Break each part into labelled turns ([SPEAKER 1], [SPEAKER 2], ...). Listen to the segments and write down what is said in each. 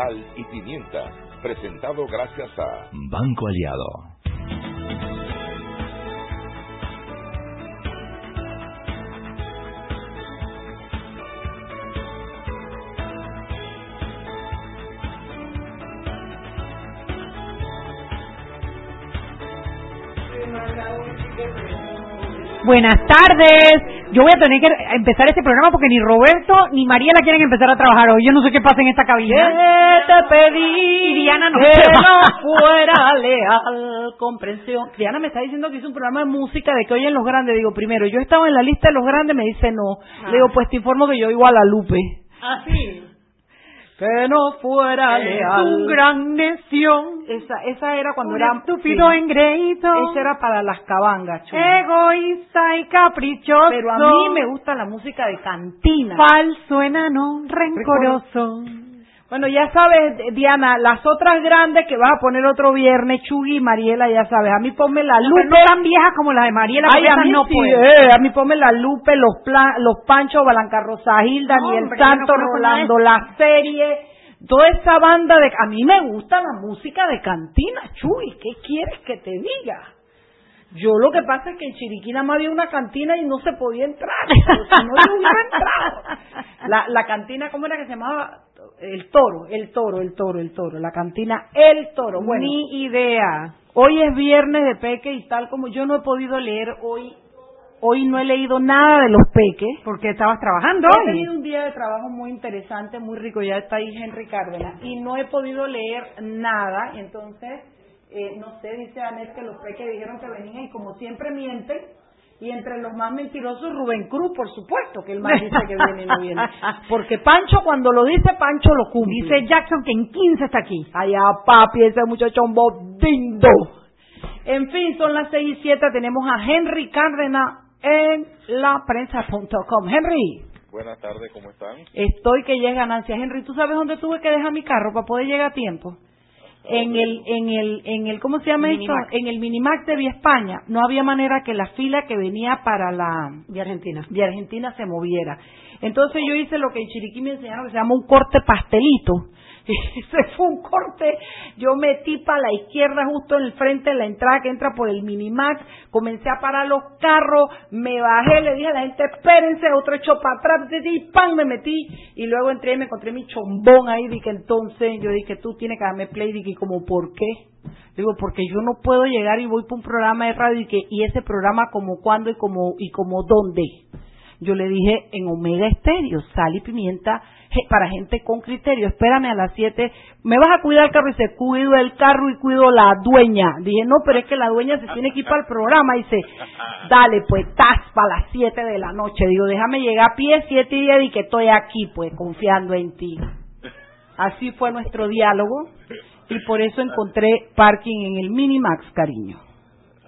[SPEAKER 1] sal y pimienta, presentado gracias a
[SPEAKER 2] Banco Aliado.
[SPEAKER 3] Buenas tardes. Yo voy a tener que empezar este programa porque ni Roberto ni María la quieren empezar a trabajar hoy. Yo no sé qué pasa en esta cabina.
[SPEAKER 4] ¿Qué te pedí?
[SPEAKER 3] Y Diana no
[SPEAKER 4] que no fuera leal, comprensión. Diana me está diciendo que hizo un programa de música de que oyen los grandes. Digo, primero, yo estaba en la lista de los grandes, me dice no. Le digo, pues te informo que yo igual a Lupe.
[SPEAKER 3] Ah, sí.
[SPEAKER 4] Que no fuera
[SPEAKER 3] Es
[SPEAKER 4] leal.
[SPEAKER 3] un gran necio.
[SPEAKER 4] Esa, esa era cuando
[SPEAKER 3] Un
[SPEAKER 4] era...
[SPEAKER 3] estúpido
[SPEAKER 4] sí.
[SPEAKER 3] engreído.
[SPEAKER 4] Esa era para las cabangas, chula.
[SPEAKER 3] Egoísta y caprichoso.
[SPEAKER 4] Pero a mí me gusta la música de cantina.
[SPEAKER 3] Falso enano, rencoroso.
[SPEAKER 4] Bueno, ya sabes, Diana, las otras grandes que vas a poner otro viernes, Chugui y Mariela, ya sabes. A mí ponme la Lupe.
[SPEAKER 3] no tan viejas como la de Mariela.
[SPEAKER 4] Ay, a mí
[SPEAKER 3] no
[SPEAKER 4] sí, eh, a mí ponme la Lupe, los, pla- los Pancho, Balanca Rosa Gil, Daniel
[SPEAKER 3] hombre, yo no
[SPEAKER 4] Rolando, la serie, toda esa banda de... A mí me gusta la música de cantina, Chuy, ¿qué quieres que te diga? Yo lo que pasa es que en Chiriquí nada más había una cantina y no se podía entrar, pero si no yo hubiera entrado. La, la cantina, ¿cómo era que se llamaba? El toro, el toro, el toro, el toro, la cantina El Toro. Bueno,
[SPEAKER 3] Ni idea.
[SPEAKER 4] Hoy es viernes de peque y tal como yo no he podido leer hoy, hoy no he leído nada de los peques.
[SPEAKER 3] Porque estabas trabajando
[SPEAKER 4] He
[SPEAKER 3] hoy.
[SPEAKER 4] tenido un día de trabajo muy interesante, muy rico, ya está ahí Henry Cárdenas, y no he podido leer nada, entonces, eh, no sé, dice Anet que los peques dijeron que venían y como siempre mienten, y entre los más mentirosos Rubén Cruz, por supuesto, que el más dice que viene y no viene. Porque Pancho, cuando lo dice, Pancho lo cumple.
[SPEAKER 3] Dice Jackson que en 15 está aquí.
[SPEAKER 4] Allá, papi, ese muchachón bodindo. En fin, son las seis y siete. Tenemos a Henry Cárdenas en laprensa.com. Henry,
[SPEAKER 5] Buenas tardes, ¿cómo están?
[SPEAKER 4] estoy que llega ganancia. Henry, ¿tú sabes dónde tuve que dejar mi carro para poder llegar a tiempo? En el, en el, en el, ¿cómo se llama esto? En el Minimax de Vía España. No había manera que la fila que venía para la,
[SPEAKER 3] De Argentina.
[SPEAKER 4] de Argentina se moviera. Entonces yo hice lo que en Chiriquí me enseñaron que se llama un corte pastelito. Ese fue un corte, yo metí para la izquierda justo en el frente de la entrada que entra por el Minimax, comencé a parar los carros, me bajé, le dije a la gente, espérense, otro echó para atrás, y pan, me metí, y luego entré y me encontré mi chombón ahí, dije entonces, yo dije, tú tienes que darme play, dije, como, ¿por qué? Digo, porque yo no puedo llegar y voy para un programa de radio y que, y ese programa como cuándo y como, y como dónde. Yo le dije en Omega Estéreo, sal y pimienta para gente con criterio. Espérame a las 7. ¿Me vas a cuidar el carro? Y cuido el carro y cuido la dueña. Dije, no, pero es que la dueña se tiene que ir para el programa. Y dice, dale, pues, estás para las 7 de la noche. Digo, déjame llegar a pie 7 y 10 y que estoy aquí, pues, confiando en ti. Así fue nuestro diálogo. Y por eso encontré parking en el Minimax, cariño.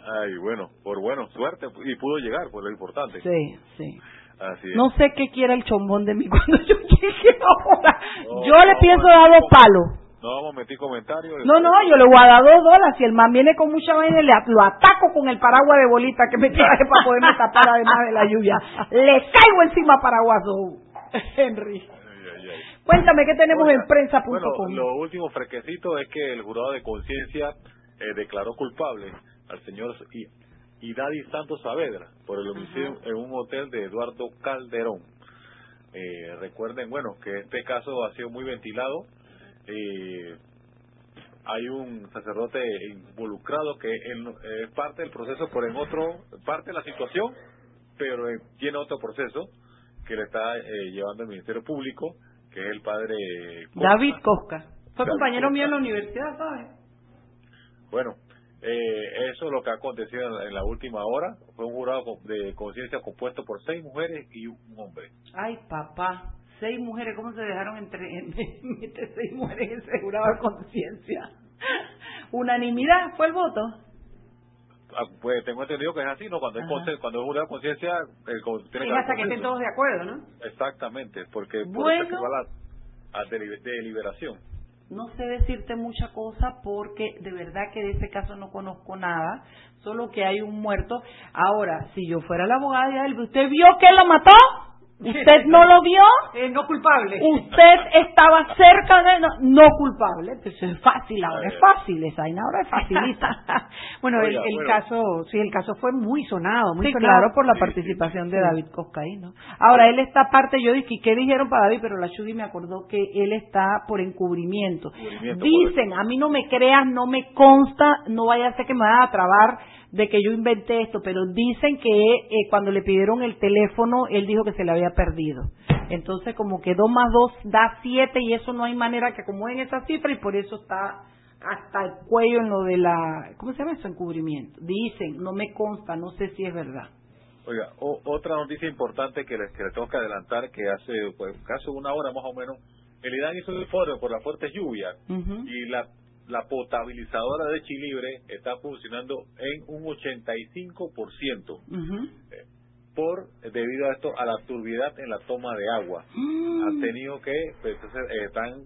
[SPEAKER 5] Ay, bueno, por bueno, suerte, y pudo llegar, pues lo importante.
[SPEAKER 4] Sí, sí.
[SPEAKER 5] Así es.
[SPEAKER 4] No sé qué quiera el chombón de mí cuando yo llegue ahora.
[SPEAKER 5] No,
[SPEAKER 4] yo le
[SPEAKER 5] no,
[SPEAKER 4] pienso dar dos palos.
[SPEAKER 5] No vamos a meter comentarios.
[SPEAKER 4] No, no, yo le voy a dar dos dólares. Si el man viene con mucha vaina, le, lo ataco con el paraguas de bolita que me traje para poderme tapar además de la lluvia. Le caigo encima paraguaso, Henry. Cuéntame qué tenemos en prensa.com.
[SPEAKER 5] Bueno, lo último fresquecito es que el jurado de conciencia eh, declaró culpable al señor I- Idadi Santos Saavedra por el homicidio en un hotel de Eduardo Calderón. Eh, recuerden, bueno, que este caso ha sido muy ventilado. Eh, hay un sacerdote involucrado que es parte del proceso, pero en otro, parte de la situación, pero eh, tiene otro proceso que le está eh, llevando el Ministerio Público, que es el padre Costa.
[SPEAKER 4] David Cosca. Fue
[SPEAKER 5] David
[SPEAKER 4] compañero
[SPEAKER 5] Cosca.
[SPEAKER 4] mío en la universidad, ¿sabes?
[SPEAKER 5] Bueno, eh, eso es lo que ha acontecido en la, en la última hora. Fue un jurado de conciencia compuesto por seis mujeres y un hombre.
[SPEAKER 4] Ay, papá. seis mujeres, ¿cómo se dejaron entre, entre seis mujeres en ese jurado de conciencia? Unanimidad fue el voto.
[SPEAKER 5] Ah, Pues tengo entendido que es así, ¿no? Cuando es,
[SPEAKER 4] Ajá.
[SPEAKER 5] conse- cuando es jurado de conciencia, tiene
[SPEAKER 3] Es
[SPEAKER 5] que
[SPEAKER 3] hasta que estén todos de acuerdo, ¿no?
[SPEAKER 5] Exactamente, porque por
[SPEAKER 4] Bueno.
[SPEAKER 5] eso se va a la a deli- deliberación.
[SPEAKER 4] No sé decirte mucha cosa porque de verdad que de ese caso no conozco nada, solo que hay un muerto. Ahora, si yo fuera la abogada de Alba, ¿usted vio que lo mató? ¿Usted no lo vio?
[SPEAKER 3] Eh, no culpable.
[SPEAKER 4] Usted estaba cerca de... No, no culpable. Pues es fácil, ahora es fácil. Esa vaina ahora es facilita.
[SPEAKER 3] bueno, el,
[SPEAKER 5] Oiga,
[SPEAKER 3] el
[SPEAKER 5] bueno.
[SPEAKER 3] caso, sí, el caso fue muy sonado, muy
[SPEAKER 4] Sí,
[SPEAKER 3] sonado.
[SPEAKER 4] claro, por la
[SPEAKER 5] Sí,
[SPEAKER 4] participación de David Coscaíno. Ahora, él está aparte, yo dije, ¿qué dijeron para David? Pero la Chugui me acordó que él está por encubrimiento.
[SPEAKER 5] Encubrimiento,
[SPEAKER 4] Dicen, a mí no me creas, no me consta, no vaya a ser que me vayan a trabar de que yo inventé esto, pero dicen que eh, cuando le pidieron el teléfono, él dijo que se le había perdido. Entonces, como que 2 más 2 da 7 y eso no hay manera que acomoden esa cifra y por eso está hasta el cuello en lo de la, ¿cómo se llama eso? Encubrimiento. Dicen, no me consta, no sé si es verdad.
[SPEAKER 5] Oiga, o- otra noticia importante que les, que les tengo que adelantar, que hace pues, casi una hora más o menos, el IDAN hizo un informe por las fuertes lluvias y la, la potabilizadora de Chilibre está funcionando en un 85%
[SPEAKER 4] Ujú.
[SPEAKER 5] eh, por debido a esto a la turbidez en la toma de agua.
[SPEAKER 4] Mm.
[SPEAKER 5] Han tenido que pues, eh, están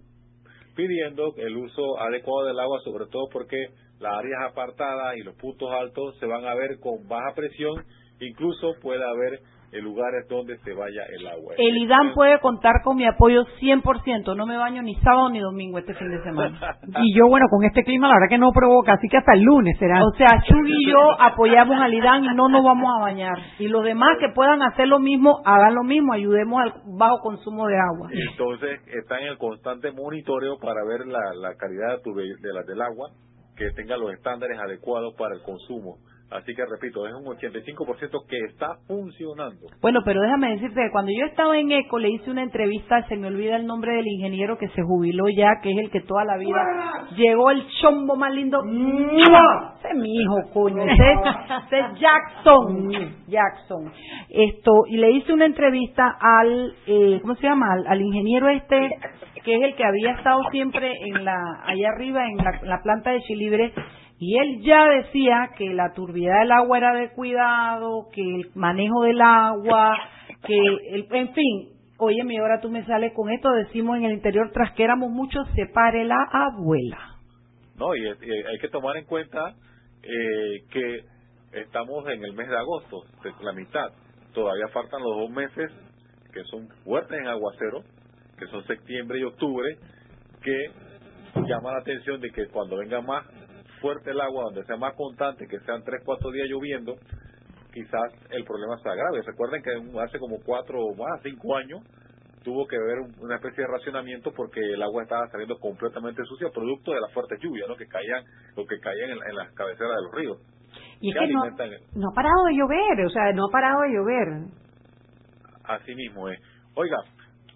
[SPEAKER 5] pidiendo el uso adecuado del agua, sobre todo porque las áreas apartadas y los puntos altos se van a ver con baja presión, incluso puede haber eh, lugares donde se vaya el agua.
[SPEAKER 4] El IDAN puede contar con mi apoyo 100%. No me baño ni sábado ni domingo este fin de semana.
[SPEAKER 3] Y yo, bueno, con este clima, la verdad que no provoca, así que hasta el lunes será.
[SPEAKER 4] O sea, Chugui y yo apoyamos al IDAN y no nos vamos a bañar. Y los demás que puedan hacer lo mismo, hagan lo mismo. Ayudemos al bajo consumo de agua.
[SPEAKER 5] Entonces están en el constante monitoreo para ver la, la calidad de, turbe- de la, del agua, que tenga los estándares adecuados para el consumo. Así que repito, es un 85% que está funcionando.
[SPEAKER 4] Bueno, pero déjame decirte que cuando yo estaba en ECO le hice una entrevista, se me olvida el nombre del ingeniero que se jubiló ya, que es el que toda la vida llegó el chombo más lindo. Ese es mi hijo, coño. Ese es, ese es Jackson. Jackson. Esto, y le hice una entrevista al, eh, ¿cómo se llama? Al, al ingeniero este, que es el que había estado siempre en la, allá arriba en la, la planta de Chilibre, y él ya decía que la turbidez del agua era de cuidado, que el manejo del agua, que, el, en fin, oye, mi ahora tú me sales con esto, decimos en el interior, tras que éramos muchos, se pare la abuela.
[SPEAKER 5] No, y, hay que tomar en cuenta eh, que estamos en el mes de agosto, la mitad. Todavía faltan los dos meses que son fuertes en aguacero, que son septiembre y octubre, que llama la atención de que cuando venga más fuerte el agua, donde sea más constante, que sean tres, cuatro días lloviendo, quizás el problema sea grave. Recuerden que hace como cuatro o más, cinco años, tuvo que haber un- una especie de racionamiento porque el agua estaba saliendo completamente sucia, producto de las fuertes lluvias, ¿no? Que caían, lo que caían en, en las cabeceras de los ríos.
[SPEAKER 3] y es
[SPEAKER 5] que
[SPEAKER 3] no, no ha parado de llover, o sea, no ha parado de llover.
[SPEAKER 5] Así mismo es. Oiga,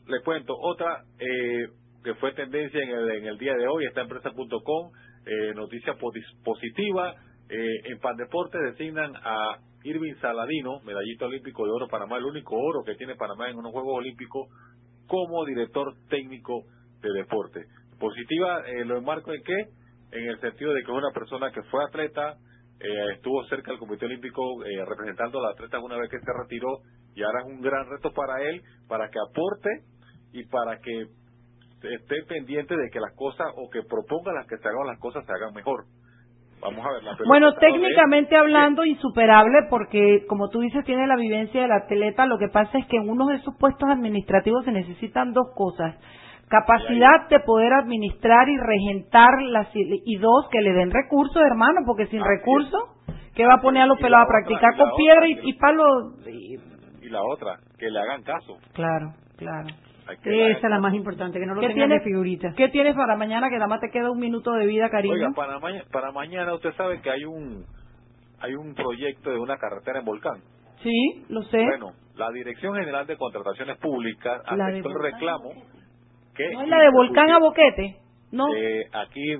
[SPEAKER 5] le cuento otra eh, que fue tendencia en el, en el día de hoy, está empresa.com, eh, noticia posi- positiva. Eh, en Pandeporte designan a Irving Saladino, medallista olímpico de oro Panamá, el único oro que tiene Panamá en unos Juegos Olímpicos, como director técnico de deporte. Positiva, eh, lo enmarco en qué? En el sentido de que es una persona que fue atleta, eh, estuvo cerca del Comité Olímpico eh, representando a los atletas una vez que se retiró y ahora es un gran reto para él, para que aporte y para que esté pendiente de que las cosas o que proponga las que se hagan las cosas se hagan mejor. Vamos a ver. La
[SPEAKER 4] Bueno,
[SPEAKER 5] es.
[SPEAKER 4] técnicamente hablando, insuperable, porque como tú dices, tiene la vivencia del atleta. Lo que pasa es que en uno de esos puestos administrativos se necesitan dos cosas. Capacidad de poder administrar y regentar las y dos que le den recursos, hermano, porque sin recursos, ¿qué va a poner a los pelados a
[SPEAKER 5] otra,
[SPEAKER 4] practicar con piedra y, y palo? y-
[SPEAKER 5] y la otra, que le hagan caso.
[SPEAKER 4] Claro, claro.
[SPEAKER 3] Esa es la más importante, que no lo
[SPEAKER 4] ¿Qué
[SPEAKER 3] tengan
[SPEAKER 4] tienes,
[SPEAKER 3] de figurita.
[SPEAKER 4] ¿Qué tienes para mañana? Que nada más te queda un minuto de vida, cariño.
[SPEAKER 5] Oiga, para, maña- para mañana usted sabe que hay un hay un proyecto de una carretera en Volcán.
[SPEAKER 4] Sí, lo sé.
[SPEAKER 5] Bueno, la Dirección General de Contrataciones Públicas aceptó el
[SPEAKER 4] Volcán.
[SPEAKER 5] reclamo que
[SPEAKER 4] ¿No es la de Volcán a Boquete? No.
[SPEAKER 5] Eh, aquí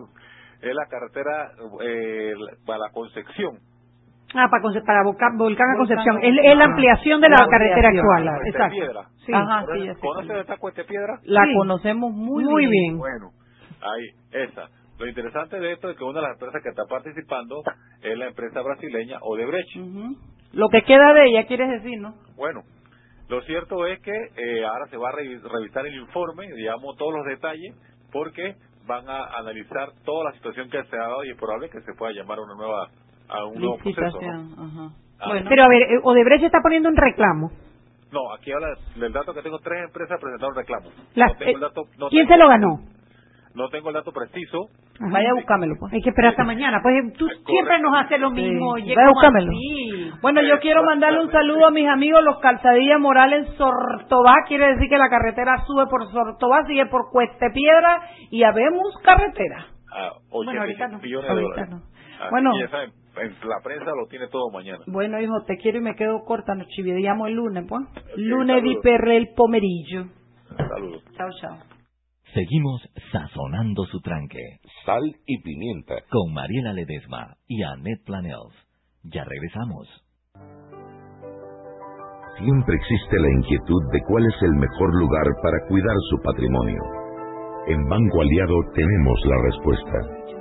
[SPEAKER 5] es la carretera eh, para la Concepción
[SPEAKER 3] Ah, para, Conce- para Volcán, Volcán a Concepción. Es, es la ampliación de la,
[SPEAKER 4] La
[SPEAKER 3] carretera actual.
[SPEAKER 5] Cuesta
[SPEAKER 3] Exacto.
[SPEAKER 5] Piedra.
[SPEAKER 3] Sí.
[SPEAKER 4] Ajá, sí,
[SPEAKER 5] ¿Conoces esta Piedra?
[SPEAKER 4] La
[SPEAKER 3] Sí.
[SPEAKER 4] conocemos muy,
[SPEAKER 3] Muy bien.
[SPEAKER 5] Bueno, ahí, esa. Lo interesante de esto es que una de las empresas que está participando es la empresa brasileña Odebrecht.
[SPEAKER 4] Ujú. Lo que queda de ella, quieres decir, ¿no?
[SPEAKER 5] Bueno, lo cierto es que eh, ahora se va a revi- revisar el informe, digamos, todos los detalles, porque van a analizar toda la situación que se ha dado y es probable que se pueda llamar a una nueva a un nuevo proceso. ¿no?
[SPEAKER 4] Ajá.
[SPEAKER 5] Ah.
[SPEAKER 4] Bueno,
[SPEAKER 3] Pero a ver, eh, Odebrecht está poniendo un reclamo.
[SPEAKER 5] No, aquí habla del dato que tengo, tres empresas presentaron reclamos.
[SPEAKER 3] Las-
[SPEAKER 5] no tengo
[SPEAKER 3] eh,
[SPEAKER 5] el dato, no
[SPEAKER 3] ¿Quién
[SPEAKER 5] tengo-
[SPEAKER 3] se lo ganó?
[SPEAKER 5] No tengo el dato preciso.
[SPEAKER 3] Ajá.
[SPEAKER 4] vaya a buscármelo, pues.
[SPEAKER 3] Hay que esperar hasta mañana. Pues tú
[SPEAKER 5] Correcto.
[SPEAKER 3] siempre nos haces lo mismo.
[SPEAKER 4] Sí.
[SPEAKER 3] oye,
[SPEAKER 4] Ve a
[SPEAKER 3] ¿cómo
[SPEAKER 4] buscármelo.
[SPEAKER 3] así?
[SPEAKER 4] Bueno, yo quiero mandarle un saludo a mis amigos los Calzadilla Morales en Sortobá. Quiere decir que la carretera sube por Sortobá, sigue por Cueste Piedra y habemos carretera.
[SPEAKER 5] a
[SPEAKER 3] Bueno,
[SPEAKER 5] 80
[SPEAKER 3] ahorita no.
[SPEAKER 5] millones de
[SPEAKER 4] Ahorita
[SPEAKER 5] dólares.
[SPEAKER 4] no.
[SPEAKER 5] Así
[SPEAKER 4] Bueno.
[SPEAKER 5] ya saben, en la prensa lo tiene todo mañana.
[SPEAKER 4] Bueno, hijo, te quiero y me quedo corta. Nos chivideamos el lunes, pues. lunes
[SPEAKER 5] saludos.
[SPEAKER 4] di perre el pomerillo.
[SPEAKER 5] Saludos.
[SPEAKER 4] Chao, chao.
[SPEAKER 2] Seguimos sazonando su tranque
[SPEAKER 1] Sal y pimienta.
[SPEAKER 2] con Mariela Ledesma y Annette Planels. Ya regresamos.
[SPEAKER 6] Siempre existe la inquietud de cuál es el mejor lugar para cuidar su patrimonio. En Banco Aliado tenemos la respuesta.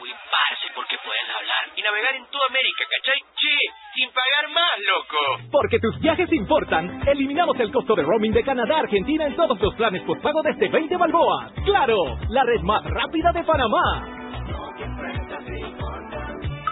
[SPEAKER 7] Uy, parce, porque puedes hablar y navegar en toda América, ¿cachai? Che, sin pagar más, loco.
[SPEAKER 8] Porque tus viajes importan, eliminamos el costo de roaming de Canadá a Argentina en todos los planes por pago desde 20 balboas. ¡Claro! La red más rápida de Panamá.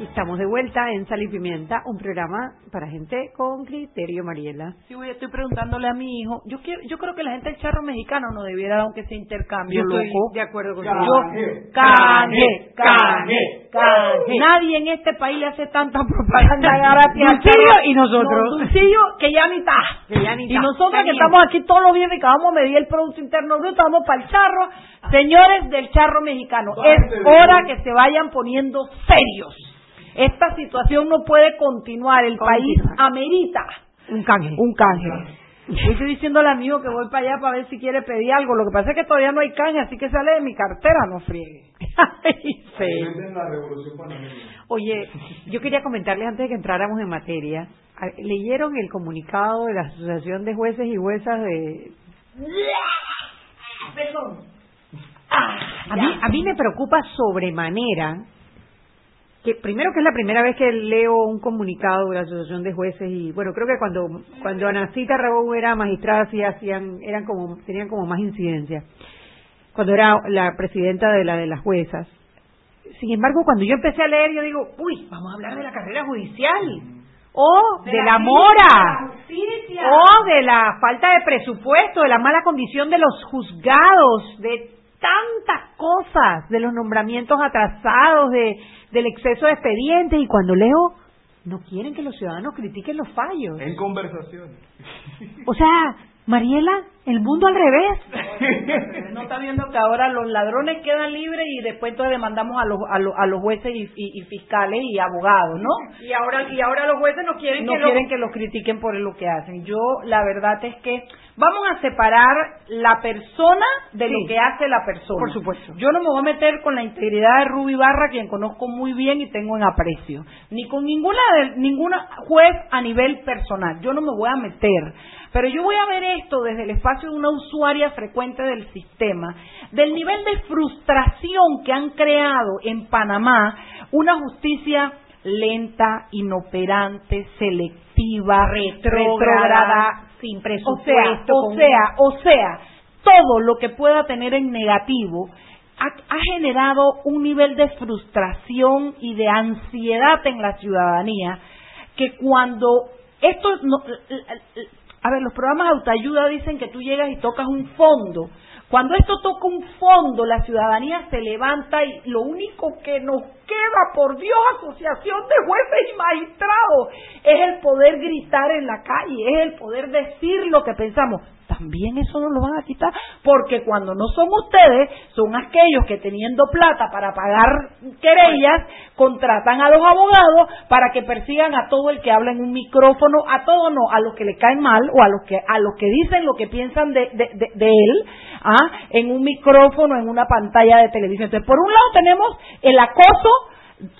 [SPEAKER 3] Estamos de vuelta en Sal y Pimienta, un programa para gente con criterio, Mariela.
[SPEAKER 4] Sí, voy, estoy preguntándole a mi hijo. Yo quiero, yo creo que la gente del charro mexicano no debiera dar aunque sea intercambio,
[SPEAKER 3] Yo estoy
[SPEAKER 4] loco.
[SPEAKER 3] de acuerdo con
[SPEAKER 4] Yo, canje, canje, canje. Nadie en este país le hace tanta propaganda gratis al charro.
[SPEAKER 3] y nosotros.
[SPEAKER 4] No, Dulcillo, que ya ni está.
[SPEAKER 3] Que ya ni
[SPEAKER 4] y
[SPEAKER 3] está.
[SPEAKER 4] nosotros que estamos aquí todos los viernes que vamos a medir el Producto Interno Bruto, vamos para el charro. Señores del charro mexicano, es hora que se vayan poniendo serios. Esta situación no puede continuar. El país amerita
[SPEAKER 3] Un canje.
[SPEAKER 4] un canje. Yo estoy diciéndole al amigo que voy para allá para ver si quiere pedir algo. Lo que pasa es que todavía no hay canje, así que sale de mi cartera, no friegue.
[SPEAKER 3] Oye, yo quería comentarles antes de que entráramos en materia. a- ¿Leyeron el comunicado de la Asociación de Jueces y Juezas de...
[SPEAKER 4] Perdón.
[SPEAKER 3] A mí, a mí me preocupa sobremanera que primero que es la primera vez que leo un comunicado de la Asociación de Jueces y bueno creo que cuando cuando Anacita Rabou era magistrada sí hacían eran como tenían como más incidencia. Cuando era la presidenta de la de las juezas. Sin embargo cuando yo empecé a leer yo digo uy vamos a hablar de la carrera judicial o de, la, mora, o de la falta de presupuesto, de la mala condición de los juzgados, de tantas cosas, de los nombramientos atrasados, de del exceso de expedientes y cuando leo no quieren que los ciudadanos critiquen los fallos.
[SPEAKER 9] En conversación.
[SPEAKER 3] O sea, Mariela, el mundo al revés.
[SPEAKER 4] No está viendo que ahora los ladrones quedan libres y después entonces demandamos a los, a los, a los jueces y, fiscales y abogados, ¿no?
[SPEAKER 3] Y ahora y ahora los jueces no quieren
[SPEAKER 4] no que quieren que los critiquen por lo que hacen. Yo la verdad es que vamos a separar la persona de lo que hace la persona.
[SPEAKER 3] Por supuesto.
[SPEAKER 4] Yo no me voy a meter con la integridad de Ruby Barra, quien conozco muy bien y tengo en aprecio, ni con ninguna ninguna juez a nivel personal. Yo no me voy a meter pero yo voy a ver esto desde el espacio de una usuaria frecuente del sistema, del nivel de frustración que han creado en Panamá una justicia lenta, inoperante, selectiva, retrógrada,
[SPEAKER 3] sin presupuesto.
[SPEAKER 4] O sea, o sea, todo lo que pueda tener en negativo ha, generado un nivel de frustración y de ansiedad en la ciudadanía que cuando esto no, a ver, los programas de autoayuda dicen que tú llegas y tocas un fondo. Cuando esto toca un fondo, la ciudadanía se levanta y lo único que nos queda, por Dios, asociación de jueces y magistrados, es el poder gritar en la calle, es el poder decir lo que pensamos también eso no lo van a quitar, porque cuando no son ustedes, son aquellos que teniendo plata para pagar querellas, contratan a los abogados para que persigan a todo el que habla en un micrófono, a todo no, a los que le caen mal o a los que a los que dicen lo que piensan de, de, él, ¿ah? en un micrófono, en una pantalla de televisión. Entonces, por un lado tenemos el acoso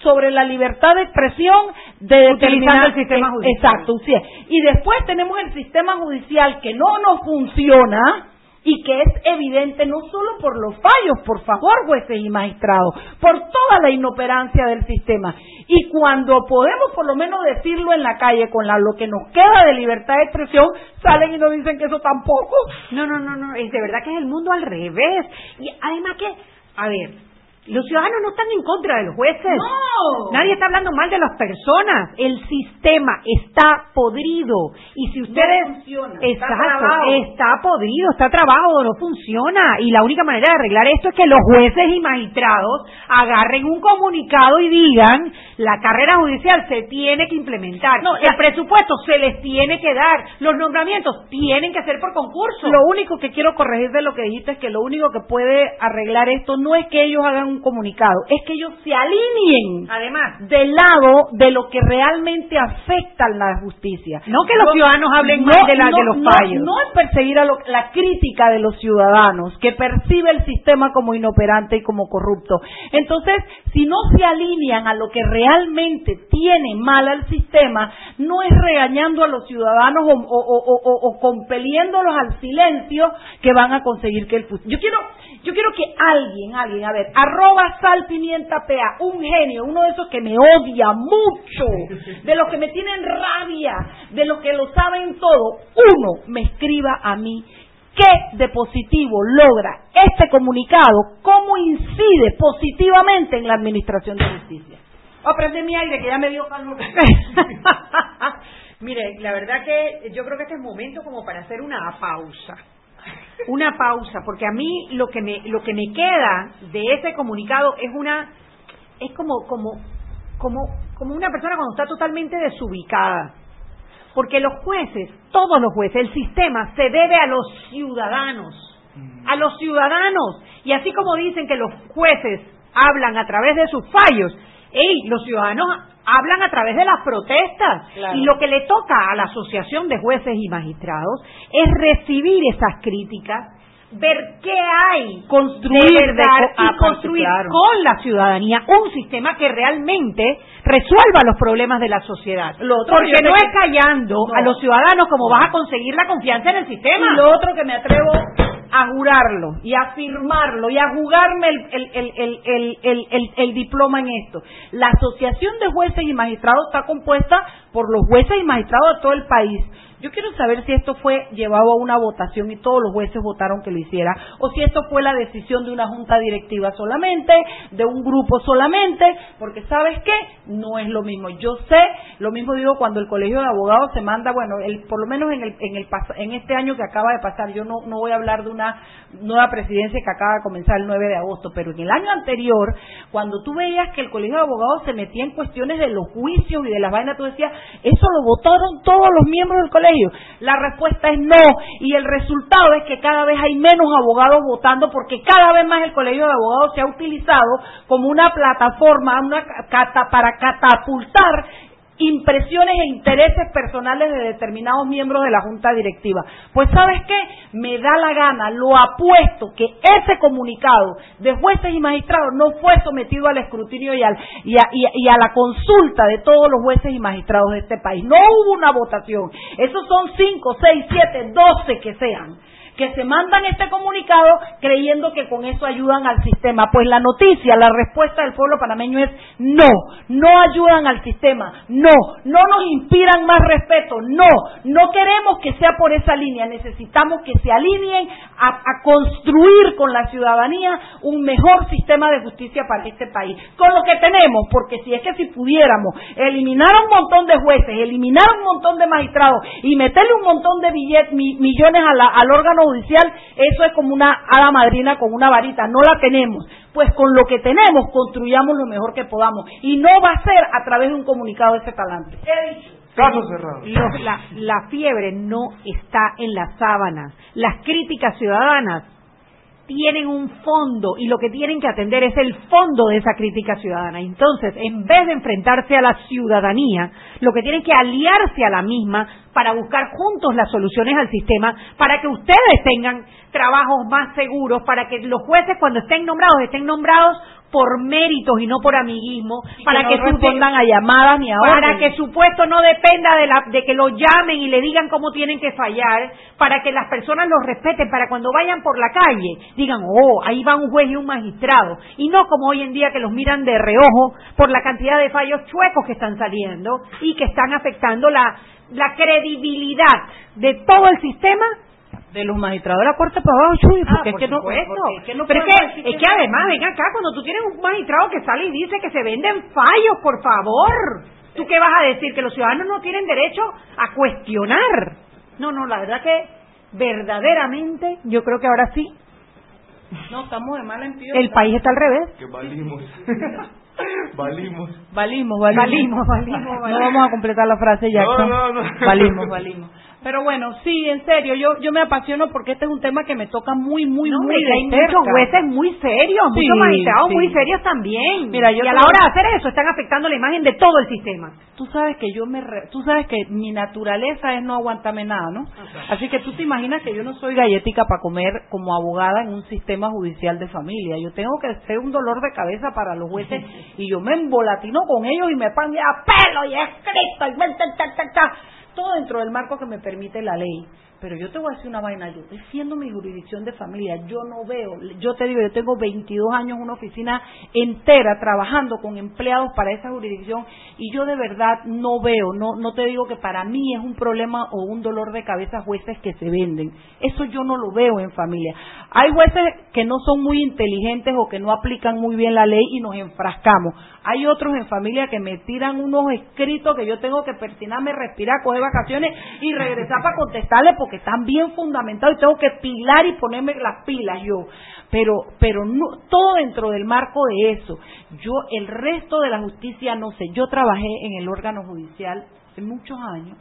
[SPEAKER 4] sobre la libertad de expresión de determinar
[SPEAKER 3] el sistema judicial.
[SPEAKER 4] Exacto, sí. Y después tenemos el sistema judicial que no nos funciona y que es evidente no solo por los fallos, por favor, jueces y magistrados, por toda la inoperancia del sistema. Y cuando podemos por lo menos decirlo en la calle con la, lo que nos queda de libertad de expresión, salen y nos dicen que eso tampoco.
[SPEAKER 3] No, no, no, no, es de verdad que es el mundo al revés. Y además que, a ver, los ciudadanos no están en contra de los jueces.
[SPEAKER 4] No.
[SPEAKER 3] Nadie está hablando mal de las personas. El sistema está podrido. Y si ustedes.
[SPEAKER 4] No funciona.
[SPEAKER 3] Exacto. Está, está podrido, está trabado, no funciona. Y la única manera de arreglar esto es que los jueces y magistrados agarren un comunicado y digan: la carrera judicial se tiene que implementar. No, el presupuesto se les tiene que dar. Los nombramientos tienen que ser por concurso.
[SPEAKER 4] Lo único que quiero corregir de lo que dijiste es que lo único que puede arreglar esto no es que ellos hagan un comunicado, es que ellos se alineen
[SPEAKER 3] además
[SPEAKER 4] del lado de lo que realmente afecta a la justicia.
[SPEAKER 3] No que los ciudadanos hablen mal de, la, de los fallos.
[SPEAKER 4] No, es perseguir a la crítica de los ciudadanos, que percibe el sistema como inoperante y como corrupto. Entonces, si no se alinean a lo que realmente tiene mal al sistema, no es regañando a los ciudadanos o, o, compeliéndolos al silencio que van a conseguir que el... Yo quiero, yo quiero que alguien, alguien, a ver, arroba sal pimienta pea, un genio, uno de esos que me odia mucho, de los que me tienen rabia, de los que lo saben todo, uno me escriba a mí qué de positivo logra este comunicado, cómo incide positivamente en la administración de justicia.
[SPEAKER 3] Aprende mi aire que ya me dio calor. Mire, la verdad que yo creo que este es momento como para hacer una pausa una pausa, porque a mí lo que me lo que me queda de ese comunicado es una es como como como como una persona cuando está totalmente desubicada. Porque los jueces, todos los jueces, el sistema se debe a los ciudadanos, a los ciudadanos. Y así como dicen que los jueces hablan a través de sus fallos, ¡ey! Los ciudadanos hablan a través de las protestas. Y lo que le toca a la Asociación de Jueces y Magistrados es recibir esas críticas, ver qué hay, construir y construir con la ciudadanía un sistema que realmente resuelva los problemas de la sociedad. Porque no es callando a los ciudadanos como vas a conseguir la confianza en el sistema.
[SPEAKER 4] Y lo otro que me atrevo a jurarlo y a firmarlo y a jugarme el, diploma en esto. La Asociación de Jueces y Magistrados está compuesta por los jueces y magistrados de todo el país. Yo quiero saber si esto fue llevado a una votación y todos los jueces votaron que lo hiciera, o si esto fue la decisión de una junta directiva solamente, de un grupo solamente, porque sabes qué, no es lo mismo. Yo sé, lo mismo digo cuando el colegio de abogados se manda, bueno, el, por lo menos en, el, en, el, en este año que acaba de pasar, yo no, no voy a hablar de una nueva presidencia que acaba de comenzar el 9 de agosto, pero en el año anterior, cuando tú veías que el colegio de abogados se metía en cuestiones de los juicios y de las vainas, tú decías, eso lo votaron todos los miembros del colegio. La respuesta es no, y el resultado es que cada vez hay menos abogados votando porque cada vez más el colegio de abogados se ha utilizado como una plataforma una para catapultar impresiones e intereses personales de determinados miembros de la junta directiva. Pues sabes qué, me da la gana, lo apuesto que ese comunicado de jueces y magistrados no fue sometido al escrutinio y, al, y, a, y a la consulta de todos los jueces y magistrados de este país. No hubo una votación. Esos son cinco, seis, siete, doce que sean que se mandan este comunicado creyendo que con eso ayudan al sistema. Pues la noticia, la respuesta del pueblo panameño es no, no ayudan al sistema, no, no nos inspiran más respeto, no, no queremos que sea por esa línea, necesitamos que se alineen a, a construir con la ciudadanía un mejor sistema de justicia para este país, con lo que tenemos, porque si es que si pudiéramos eliminar un montón de jueces, eliminar un montón de magistrados y meterle un montón de billetes, millones al órgano judicial, eso es como una hada madrina con una varita, no la tenemos. Pues con lo que tenemos construyamos lo mejor que podamos y no va a ser a través de un comunicado de ese talante.
[SPEAKER 9] Caso cerrado.
[SPEAKER 3] la, la fiebre no está en las sábanas. Las críticas ciudadanas tienen un fondo y lo que tienen que atender es el fondo de esa crítica ciudadana. Entonces, en vez de enfrentarse a la ciudadanía, lo que tienen que aliarse a la misma para buscar juntos las soluciones al sistema, para que ustedes tengan trabajos más seguros, para que los jueces cuando estén nombrados estén nombrados por méritos y no por amiguismo, para que,
[SPEAKER 4] no respondan a llamadas ni a
[SPEAKER 3] para que su puesto no dependa de, la, de que lo llamen y le digan cómo tienen que fallar, para que las personas los respeten, para cuando vayan por la calle digan, oh, ahí va un juez y un magistrado, y no como hoy en día que los miran de reojo por la cantidad de fallos chuecos que están saliendo y que están afectando la, la credibilidad de todo el sistema
[SPEAKER 4] de los magistrados de la Corte para abajo, Chuy,
[SPEAKER 3] ah, porque es que no, pero es que, es que además, ven acá, cuando tú tienes un magistrado que sale y dice que se venden fallos, por favor, ¿tú qué vas a decir? Que los ciudadanos no tienen derecho a cuestionar. No, no, la verdad que verdaderamente, yo creo que ahora sí.
[SPEAKER 4] No, estamos de mal en
[SPEAKER 3] El país está al revés.
[SPEAKER 9] Que valimos. valimos.
[SPEAKER 4] Valimos, valimos. Valimos, No vamos a completar la frase ya.
[SPEAKER 9] No, no, no.
[SPEAKER 4] Valimos, valimos. Pero bueno, sí, en serio, yo yo me apasiono porque este es un tema que me toca muy, muy, muy de
[SPEAKER 3] hay muchos jueces muy serios, muchos magistrados muy serios también. Mira, yo y a la hora de hacer eso están afectando la imagen de todo el sistema.
[SPEAKER 4] Tú sabes que yo me, tú sabes que mi naturaleza es no aguantarme nada, ¿no? Así que tú te imaginas que yo no soy gallética para comer como abogada en un sistema judicial de familia. Yo tengo que ser un dolor de cabeza para los jueces y yo me embolatino con ellos y me pongo a pelo y escrito y todo dentro del marco que me permite la ley. Pero yo te voy a decir una vaina, yo defiendo mi jurisdicción de familia, yo no veo, yo te digo, yo tengo 22 años en una oficina entera trabajando con empleados para esa jurisdicción y yo de verdad no veo, no, no te digo que para mí es un problema o un dolor de cabeza jueces que se venden, eso yo no lo veo en familia. Hay jueces que no son muy inteligentes o que no aplican muy bien la ley y nos enfrascamos. Hay otros en familia que me tiran unos escritos que yo tengo que pertinarme, respirar, coger vacaciones y regresar para contestarle porque están bien fundamentados y tengo que pilar y ponerme las pilas yo. Pero, pero no, todo dentro del marco de eso. Yo, el resto de la justicia, no sé. Yo trabajé en el órgano judicial hace muchos años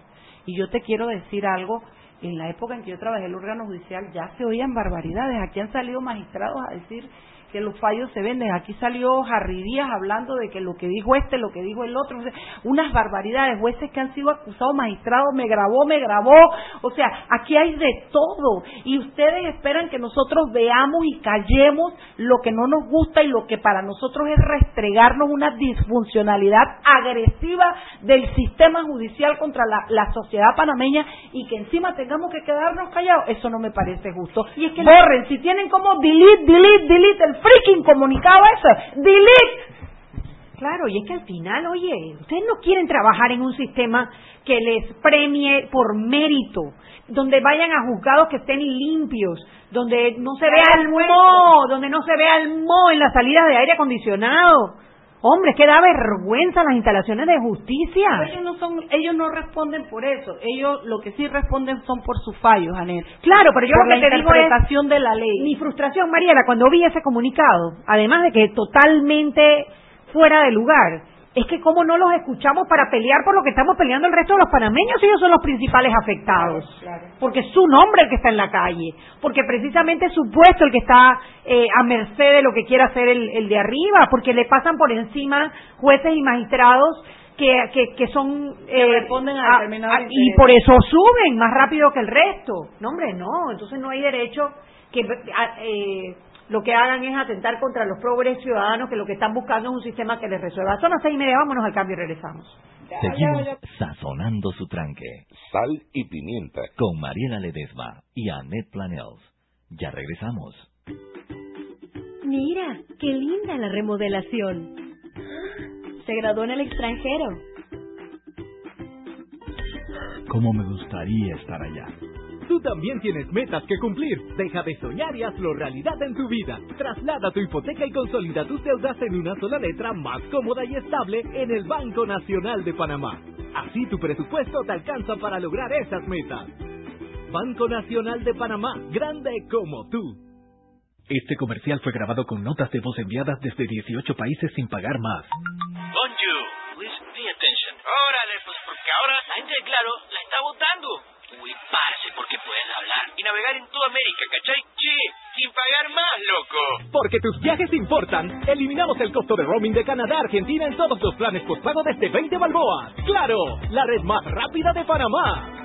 [SPEAKER 4] y yo te quiero decir algo en la época en que yo trabajé el órgano judicial ya se oían barbaridades. Aquí han salido magistrados a decir que los fallos se venden. Aquí salió Harry Díaz hablando de que lo que dijo este, lo que dijo el otro, unas barbaridades, jueces que han sido acusados, magistrados, me grabó, me grabó, o sea, aquí hay de todo y ustedes esperan que nosotros veamos y callemos lo que no nos gusta y lo que para nosotros es restregarnos una disfuncionalidad agresiva del sistema judicial contra la, la sociedad panameña y que encima tengamos que quedarnos callados, eso no me parece justo. Y es que borren, si tienen como delete, delete, delete el freaking comunicado eso. Delete.
[SPEAKER 3] Claro, y es que al final, oye, ustedes no quieren trabajar en un sistema que les premie por mérito, donde vayan a juzgados que estén limpios, donde no se vea el mo, donde no se vea el mo en las salidas de aire acondicionado. Hombre, es que da vergüenza las instalaciones de justicia.
[SPEAKER 4] Pero ellos no son, ellos no responden por eso. Ellos lo que sí responden son por sus fallos, Anet.
[SPEAKER 3] Claro, pero yo
[SPEAKER 4] por
[SPEAKER 3] lo que
[SPEAKER 4] la
[SPEAKER 3] te digo es
[SPEAKER 4] de la ley.
[SPEAKER 3] mi frustración, Mariela, cuando vi ese comunicado, además de que totalmente fuera de lugar, es que cómo no los escuchamos para pelear por lo que estamos peleando el resto de los panameños, ellos son los principales afectados. Porque es su nombre el que está en la calle, porque precisamente es su puesto el que está eh, a merced de lo que quiera hacer el, el de arriba, porque le pasan por encima jueces y magistrados que, que, que son
[SPEAKER 4] Que responden a
[SPEAKER 3] y por eso suben más rápido que el resto. No, hombre, no, entonces no hay derecho que a- eh, lo que hagan es atentar contra los pobres ciudadanos que lo que están buscando es un sistema que les resuelva. Son las seis y media, vámonos al cambio y regresamos.
[SPEAKER 2] Seguimos sazonando su tranque.
[SPEAKER 1] Sal y pimienta.
[SPEAKER 2] Con Mariela Ledesma y Annette Planels. Ya regresamos.
[SPEAKER 10] Mira, qué linda la remodelación. Se graduó en el extranjero.
[SPEAKER 8] Cómo me gustaría estar allá. Tú también tienes metas que cumplir. Deja de soñar y hazlo realidad en tu vida. Traslada tu hipoteca y consolida tus deudas en una sola letra más cómoda y estable en el Banco Nacional de Panamá. Así tu presupuesto te alcanza para lograr esas metas. Banco Nacional de Panamá, grande como tú. Este comercial fue grabado con notas de voz enviadas desde 18 países sin pagar más.
[SPEAKER 7] Bonjour, please pay attention. Órale, pues porque ahora la gente Claro la está votando. Uy, parce, porque pueden hablar y navegar en toda América, ¿cachai? Che, sin pagar más, loco.
[SPEAKER 8] Porque tus viajes importan, eliminamos el costo de roaming de Canadá a Argentina en todos los planes postpago desde 20 balboas. ¡Claro! La red más rápida de Panamá.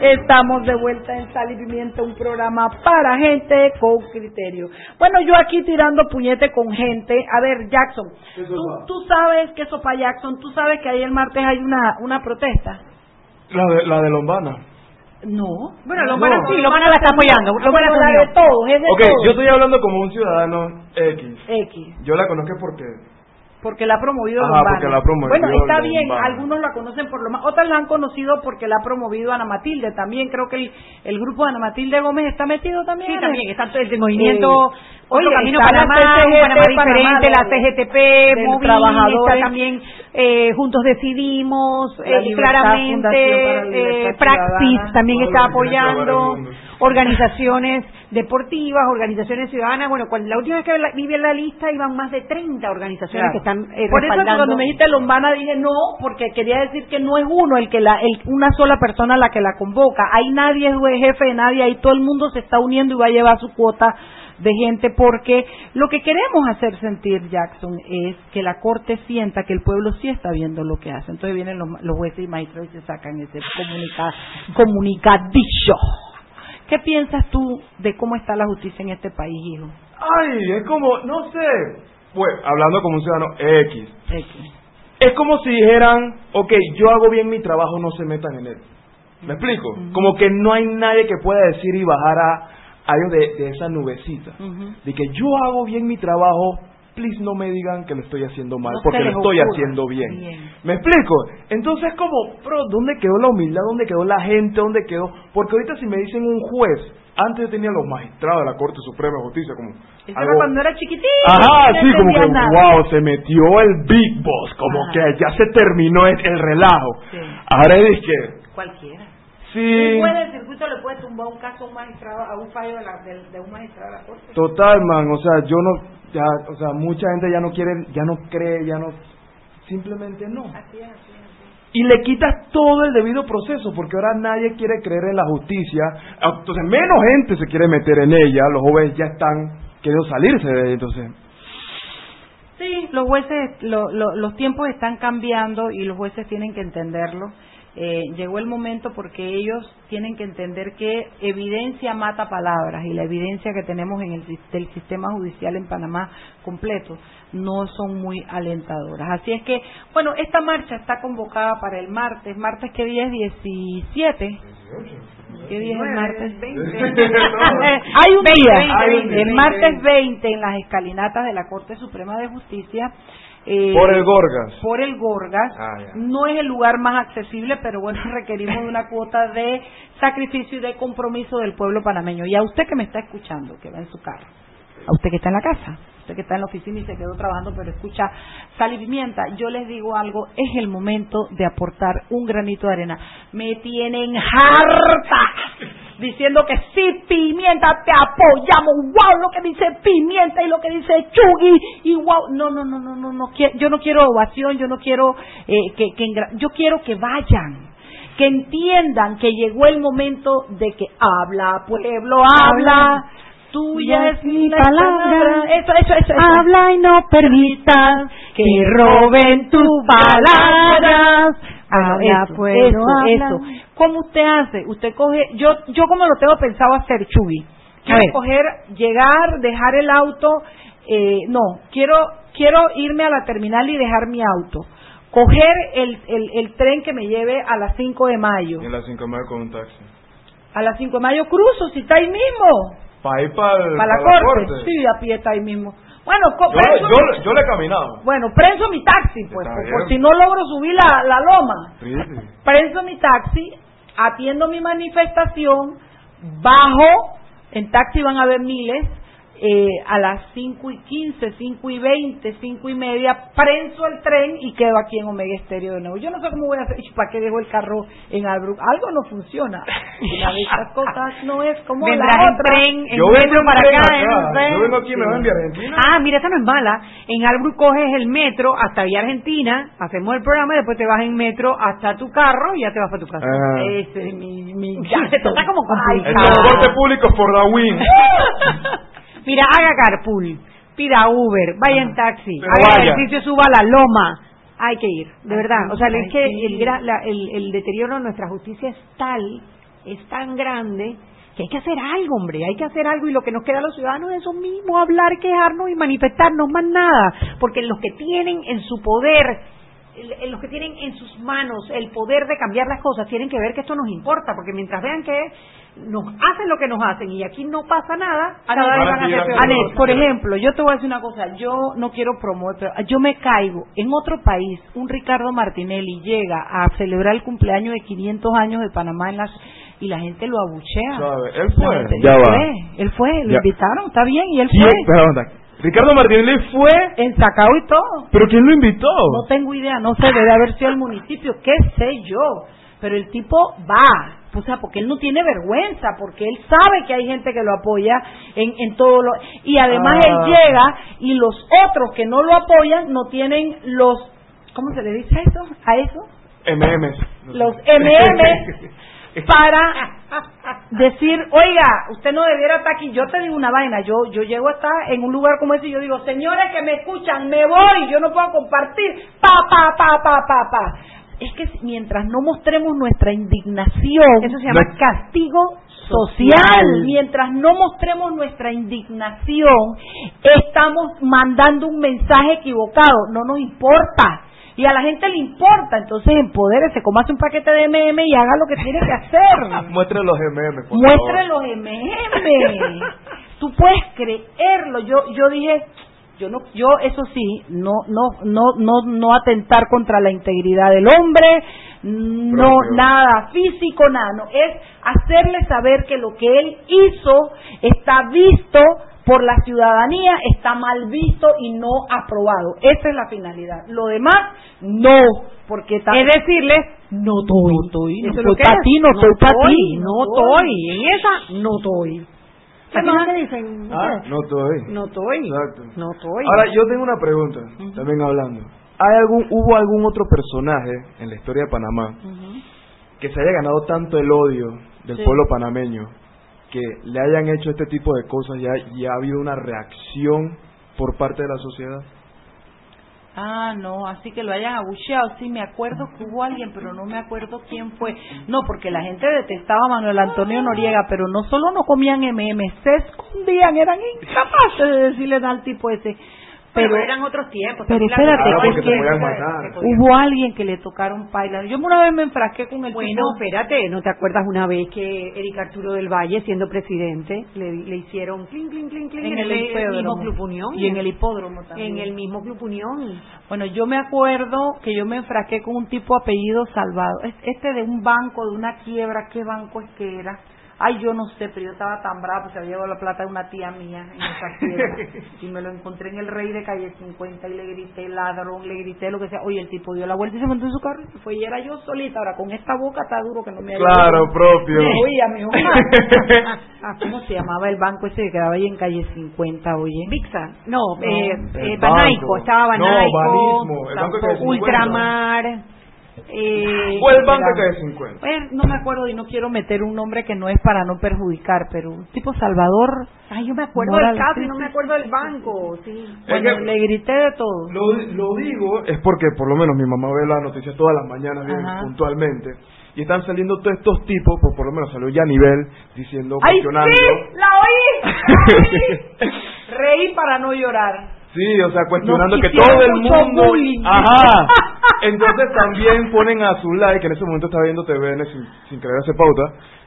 [SPEAKER 4] Estamos de vuelta en Sal y Pimienta, un programa para gente con criterio. Bueno, yo aquí tirando puñete con gente. A ver, Jackson, tú, tú sabes que eso para Jackson, tú sabes que ahí el martes hay una, una protesta.
[SPEAKER 9] La de, la de Lombana.
[SPEAKER 4] No.
[SPEAKER 3] Bueno,
[SPEAKER 9] No.
[SPEAKER 3] Lombana sí, Lombana la está apoyando. Lombana
[SPEAKER 4] Bueno, la de todos, es de
[SPEAKER 9] Ok,
[SPEAKER 4] todos.
[SPEAKER 9] yo estoy hablando como un ciudadano X.
[SPEAKER 4] X.
[SPEAKER 9] Yo la conozco porque...
[SPEAKER 4] Porque la ha promovido
[SPEAKER 9] Ajá,
[SPEAKER 4] Lombana.
[SPEAKER 9] porque la ha promovido
[SPEAKER 4] bueno, está bien, algunos la conocen por lo más, otras la han conocido porque la ha promovido Ana Matilde también. Creo que el, el grupo de Ana Matilde Gómez está metido también.
[SPEAKER 3] Sí, también, está todo el movimiento
[SPEAKER 4] Eh,
[SPEAKER 3] Otro
[SPEAKER 4] oye,
[SPEAKER 3] Camino
[SPEAKER 4] la
[SPEAKER 3] Panamá, un
[SPEAKER 4] CGT
[SPEAKER 3] Panamá
[SPEAKER 4] Panamá
[SPEAKER 3] diferente, la CGTP,
[SPEAKER 4] del
[SPEAKER 3] Movil,
[SPEAKER 4] trabajadores.
[SPEAKER 3] también eh, Juntos Decidimos,
[SPEAKER 4] La
[SPEAKER 3] eh, claramente,
[SPEAKER 4] la
[SPEAKER 3] eh, Praxis también está apoyando. Organizaciones deportivas, organizaciones ciudadanas. Bueno, cuando, la última vez que vi en la lista iban más de 30 organizaciones
[SPEAKER 4] Claro.
[SPEAKER 3] que están eh,
[SPEAKER 4] Por eso cuando me dijiste Lombana dije no, porque quería decir que no es uno el que la, el, una sola persona la que la convoca. Ahí nadie es jefe de nadie, ahí todo el mundo se está uniendo y va a llevar su cuota de gente porque lo que queremos hacer sentir Jackson es que la corte sienta que el pueblo sí está viendo lo que hace. Entonces vienen los, los jueces y maestros y se sacan ese comunica, comunicadillo ¿Qué piensas tú de cómo está la justicia en este país, hijo?
[SPEAKER 9] Ay, es como, no sé, bueno, hablando como un ciudadano X.
[SPEAKER 4] X.
[SPEAKER 9] Es como si dijeran, ok, yo hago bien mi trabajo, no se metan en él. ¿Me explico? Como que no hay nadie que pueda decir y bajar a, a ellos de, de esa nubecita. De que yo hago bien mi trabajo, please no me digan que lo estoy haciendo mal,
[SPEAKER 4] No
[SPEAKER 9] porque lo estoy haciendo bien.
[SPEAKER 4] Bien.
[SPEAKER 9] ¿Me explico? Entonces como, bro, ¿dónde quedó la humildad? ¿Dónde quedó la gente? ¿Dónde quedó? Porque ahorita si me dicen un juez, antes yo tenía los magistrados de la Corte Suprema de Justicia como...
[SPEAKER 4] Eso
[SPEAKER 9] algo-
[SPEAKER 4] era cuando era chiquitito.
[SPEAKER 9] Ajá, sí, como que,
[SPEAKER 4] nada.
[SPEAKER 9] wow, se metió el Big Boss, como que ya se terminó el, el relajo.
[SPEAKER 4] Sí.
[SPEAKER 9] Ahora es que,
[SPEAKER 4] Cualquiera.
[SPEAKER 9] Sí,
[SPEAKER 4] Un juez del circuito le puede tumbar un caso a un magistrado, a un fallo de, la- de- de un magistrado de la corte.
[SPEAKER 9] total, man, o sea, yo no, ya, o sea, mucha gente ya no quiere, ya no cree, ya no, simplemente no.
[SPEAKER 4] Así es, así es.
[SPEAKER 9] Y le quitas todo el debido proceso, porque ahora nadie quiere creer en la justicia, entonces menos gente se quiere meter en ella, los jóvenes ya están queriendo salirse de ella, entonces...
[SPEAKER 4] Sí, los jueces, lo- lo- los tiempos están cambiando y los jueces tienen que entenderlo. Eh, llegó el momento porque ellos tienen que entender que evidencia mata palabras y la evidencia que tenemos en el del sistema judicial en Panamá completo no son muy alentadoras. Así es que, bueno, esta marcha está convocada para el martes. ¿Martes qué día es? 17. ¿Qué día es el martes? Eh, Hay un
[SPEAKER 3] 20,
[SPEAKER 4] día,
[SPEAKER 3] 20,
[SPEAKER 4] hay un
[SPEAKER 3] 20,
[SPEAKER 4] día. el
[SPEAKER 3] 20,
[SPEAKER 4] martes 20 en las escalinatas de la Corte Suprema de Justicia. Eh,
[SPEAKER 9] Por el Gorgas.
[SPEAKER 4] Por el Gorgas.
[SPEAKER 9] Ah.
[SPEAKER 4] No es el lugar más accesible, pero bueno, requerimos de una cuota de sacrificio y de compromiso del pueblo panameño. Y a usted que me está escuchando, que va en su carro, a usted que está en la casa, usted que está en la oficina y se quedó trabajando, pero escucha sal y pimienta, yo les digo algo, es el momento de aportar un granito de arena. Me tienen harta diciendo que sí, pimienta, te apoyamos, wow, lo que dice pimienta y lo que dice Chugui, y wow, no, no, no, no, no, no, yo no quiero ovación, yo no quiero eh, que, yo quiero que vayan, que entiendan que llegó el momento de que habla, pueblo, habla, tuya es mi palabra, eso, eso, eso, eso.
[SPEAKER 3] Habla y no permitas que roben tus palabras. Habla,
[SPEAKER 4] eso, eso. ¿Cómo usted hace? Usted coge, yo, yo como lo tengo pensado hacer, Chubi. Quiero coger, llegar, dejar el auto, eh, no, quiero, quiero irme a la terminal y dejar mi auto. Coger el, el, el tren que me lleve a las 5 de mayo.
[SPEAKER 9] Y en las 5 de mayo con un taxi.
[SPEAKER 4] A las 5 de mayo cruzo, si está ahí mismo.
[SPEAKER 9] Para ir para,
[SPEAKER 4] Para la corte. Sí, a pie está ahí mismo. Bueno,
[SPEAKER 9] Yo,
[SPEAKER 4] prenso-
[SPEAKER 9] yo, yo le he caminado.
[SPEAKER 4] bueno, prenso mi taxi, pues, por, por si no logro subir la, la loma.
[SPEAKER 9] Sí, sí.
[SPEAKER 4] prenso mi taxi, atiendo mi manifestación, bajo, en taxi van a haber miles, eh, a las 5 y 15, 5 y 20, 5 y media, prenso el tren y quedo aquí en Omega Estéreo de nuevo. Yo no sé cómo voy a hacer, ¿y ¿para qué dejo el carro en Albrook? Algo no funciona. Una de estas cosas no es como la
[SPEAKER 3] Vendrás en
[SPEAKER 4] otra.
[SPEAKER 3] tren, en
[SPEAKER 9] Yo
[SPEAKER 3] metro para acá,
[SPEAKER 9] acá.
[SPEAKER 3] en un tren.
[SPEAKER 9] Yo vengo aquí, me voy en Vía Argentina.
[SPEAKER 3] Ah, mira, esa no es mala. En Albrook coges el metro hasta Vía Argentina, hacemos el programa y después te vas en metro hasta tu carro y ya te vas para tu casa.
[SPEAKER 9] Ah.
[SPEAKER 4] Ese es mi, mi
[SPEAKER 3] Ya, esto está como
[SPEAKER 9] El
[SPEAKER 3] complicado.
[SPEAKER 9] transporte público for the win.
[SPEAKER 3] Mira, haga carpool, pida Uber, vaya en taxi,
[SPEAKER 9] Pero
[SPEAKER 3] haga
[SPEAKER 9] vaya.
[SPEAKER 3] ejercicio, suba a la loma. Hay que ir, de verdad. O sea, es que el, gra- la- el, el deterioro de nuestra justicia es tal, es tan grande, que hay que hacer algo, hombre. Hay que hacer algo y lo que nos queda a los ciudadanos es eso mismo, hablar, quejarnos y manifestarnos, más nada. Porque los que tienen en su poder los que tienen en sus manos el poder de cambiar las cosas tienen que ver que esto nos importa, porque mientras vean que nos hacen lo que nos hacen y aquí no pasa nada, cada vez van a ser peores.
[SPEAKER 4] Anet, por ejemplo, yo te voy a decir una cosa, yo no quiero promover, pero yo me caigo. En otro país, un Ricardo Martinelli llega a celebrar el cumpleaños de 500 años de Panamá en las, y la gente lo abuchea.
[SPEAKER 9] Él fue.
[SPEAKER 4] gente-
[SPEAKER 9] Ya
[SPEAKER 4] él
[SPEAKER 9] va.
[SPEAKER 4] fue, él fue, lo
[SPEAKER 9] Ya.
[SPEAKER 4] invitaron, está bien, y él
[SPEAKER 9] ¿Quién?
[SPEAKER 4] fue.
[SPEAKER 9] Ricardo Martínez fue.
[SPEAKER 4] En Sacao y todo.
[SPEAKER 9] ¿Pero quién lo invitó?
[SPEAKER 4] No tengo idea, no sé, debe haber sido el municipio, qué sé yo. Pero el tipo va, o sea, porque él no tiene vergüenza, porque él sabe que hay gente que lo apoya en, en todo lo... Y además
[SPEAKER 9] Ah.
[SPEAKER 4] él llega y los otros que no lo apoyan no tienen los... ¿Cómo se le dice a eso? ¿A eso?
[SPEAKER 9] MMs.
[SPEAKER 4] Los MM para decir, oiga, usted no debiera estar aquí. Yo te digo una vaina, yo yo llego a estar en un lugar como ese y yo digo, señores que me escuchan, me voy, yo no puedo compartir, pa, pa, pa, pa, pa, pa. Es que mientras no mostremos nuestra indignación,
[SPEAKER 3] Eso se llama
[SPEAKER 4] castigo social. Mientras no mostremos nuestra indignación, estamos mandando un mensaje equivocado. No nos importa. Y a la gente le importa, entonces empodérese, hace un paquete de MM y haga lo que tiene que hacer.
[SPEAKER 9] Muestre los MM, por
[SPEAKER 4] Muestre los MM. Tú puedes creerlo. Yo yo dije, yo no yo eso sí, no no no no no atentar contra la integridad del hombre, no nada físico, nada, no, es hacerle saber que lo que él hizo está visto por la ciudadanía, está mal visto y no aprobado. Esa es la finalidad. Lo demás, no, porque
[SPEAKER 3] es decirle, no estoy.
[SPEAKER 4] No estoy, no estoy para ti, no estoy para ti.
[SPEAKER 3] No estoy, en esa no estoy.
[SPEAKER 9] ¿Qué más me dicen? Ah, no estoy.
[SPEAKER 3] No estoy. Exacto. No estoy.
[SPEAKER 9] Ahora, yo tengo una pregunta, también hablando. ¿Hay algún, ¿Hubo algún otro personaje en la historia de Panamá que se haya ganado tanto el odio del pueblo panameño que le hayan hecho este tipo de cosas y ha, ha habido una reacción por parte de la sociedad?
[SPEAKER 4] Ah, no, así que lo hayan abucheado. Sí, me acuerdo que hubo alguien, pero no me acuerdo quién fue. No, porque la gente detestaba a Manuel Antonio Noriega, pero no solo no comían MM, se escondían, eran incapaces de decirle al tipo ese
[SPEAKER 3] pero, eran otros tiempos.
[SPEAKER 4] Pero espérate, que, hubo alguien que le tocaron paila. Yo una vez me enfrasqué con el
[SPEAKER 3] Bueno, espérate, ¿no te acuerdas una vez que Eric Arturo del Valle, siendo presidente, le, le hicieron clink, clink, clink, clink
[SPEAKER 4] en, el, mismo Club Unión? Y en el hipódromo también.
[SPEAKER 3] En el mismo Club Unión.
[SPEAKER 4] Bueno, yo me acuerdo que yo me enfrasqué con un tipo apellido Salvado. Este de un banco, de una quiebra, ¿qué banco es que era? Ay, yo no sé, pero yo estaba tan bravo, se había llevado la plata de una tía mía en esa tierra. y me lo encontré en el Rey de Calle 50 y le grité ladrón, le grité lo que sea. Oye, el tipo dio la vuelta y se montó en su carro y fue y era yo solita. Ahora, con esta boca está duro que no me
[SPEAKER 9] Claro, propio.
[SPEAKER 4] Oye, mi ah, ¿Cómo se llamaba el banco ese que quedaba ahí en Calle 50, oye?
[SPEAKER 3] Vixa. No, eh, eh Banaico, estaba Banaico.
[SPEAKER 9] No, el banco de
[SPEAKER 3] Ultramar.
[SPEAKER 9] Eh, ¿Cuál banco que 50?
[SPEAKER 4] no me acuerdo y no quiero meter un nombre que no es para no perjudicar, pero tipo Salvador.
[SPEAKER 3] Ay, yo me acuerdo del caso y no me acuerdo del banco. Sí.
[SPEAKER 4] Bueno, le grité de todo.
[SPEAKER 9] Lo, lo, digo es porque por lo menos mi mamá ve las noticias todas las mañanas bien puntualmente y están saliendo todos estos tipos, por, por lo menos salió ya a nivel diciendo,
[SPEAKER 4] ¡Ay, sí! ¡La oí! ¡La oí! Reí para no llorar.
[SPEAKER 9] Sí, o sea, cuestionando que todo el mundo... Ajá. Entonces también ponen a su like, que en ese momento estaba viendo TVN sin, sin querer hacer pauta,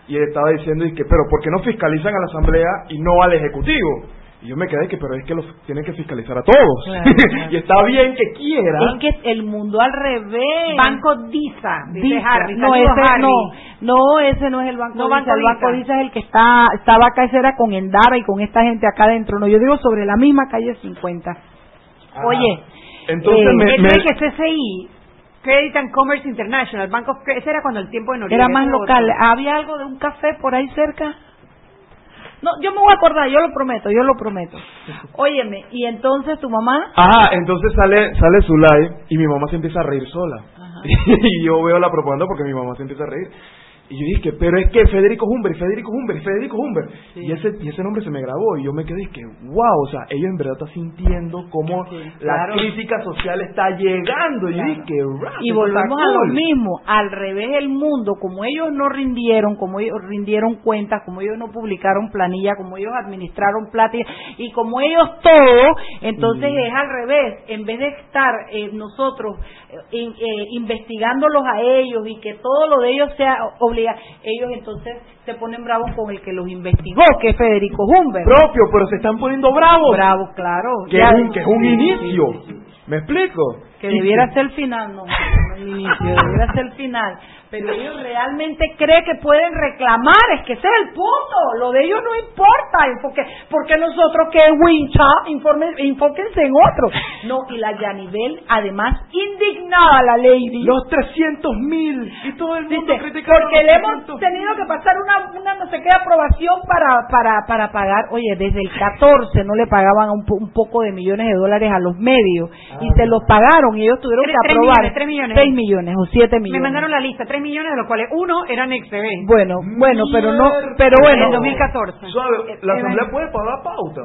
[SPEAKER 9] y estaba diciendo, y que, pero ¿por qué no fiscalizan a la Asamblea y no al Ejecutivo? Y yo me quedé que, pero es que los tienen que fiscalizar a todos. y está bien que quieran.
[SPEAKER 4] Es que el mundo al revés.
[SPEAKER 3] Banco DISA, dice Harry.
[SPEAKER 4] No, ese no, no, ese no es el Banco no, El Banco DISA es el que está, estaba acá, ese era con Endara y con esta gente acá adentro. No, yo digo sobre la misma calle 50. Oye,
[SPEAKER 9] entonces eh, me, me...
[SPEAKER 3] que CCI Credit and Commerce International, Bank of ese era cuando el tiempo de Noriega.
[SPEAKER 4] Era más local. ¿Había algo de un café por ahí cerca? No, yo me voy a acordar, yo lo prometo, yo lo prometo. Óyeme, y entonces tu mamá.
[SPEAKER 9] Ah, entonces sale sale su live y mi mamá se empieza a reír sola. y yo veo la propaganda porque mi mamá se empieza a reír. Y yo dije, pero es que Federico Humber, Federico Humber, Federico Humber. Y, ese, y ese nombre se me grabó y yo me quedé que, wow, o sea, ellos en verdad están sintiendo cómo la crítica social está llegando. Y dije,
[SPEAKER 4] Y volvemos a lo mismo, al revés el mundo, como ellos no rindieron, como ellos rindieron cuentas, como ellos no publicaron planilla, como ellos administraron plata y como ellos todo, entonces es al revés. En vez de estar eh, nosotros eh, eh, investigándolos a ellos y que todo lo de ellos sea ellos entonces se ponen bravos con el que los investigó, que es Federico Humbert.
[SPEAKER 9] Propio, pero se están poniendo bravos.
[SPEAKER 4] Bravos, claro.
[SPEAKER 9] Que, es, un, que es un inicio. ¿Me explico?
[SPEAKER 4] Que debiera ser el final, no, inicio, debiera ser el final pero ellos realmente creen que pueden reclamar, es que ese es el punto, lo de ellos no importa, porque, porque nosotros que es wincha, enfóquense en otro. No, y la Yanivel, además, indignada la lady.
[SPEAKER 9] Los 300 mil y todo el mundo
[SPEAKER 4] Porque le hemos tenido que pasar una, una no sé qué aprobación para, para, para pagar, oye, desde el 14 no le pagaban un, un poco de millones de dólares a los medios y se los pagaron y ellos tuvieron que aprobar
[SPEAKER 3] 3 millones,
[SPEAKER 4] 6 millones o 7 millones.
[SPEAKER 3] Me mandaron la lista, 3 millones, de los cuales uno era XB.
[SPEAKER 4] Bueno, bueno, pero no, pero bueno.
[SPEAKER 3] En 2014.
[SPEAKER 9] la Asamblea puede pagar pauta.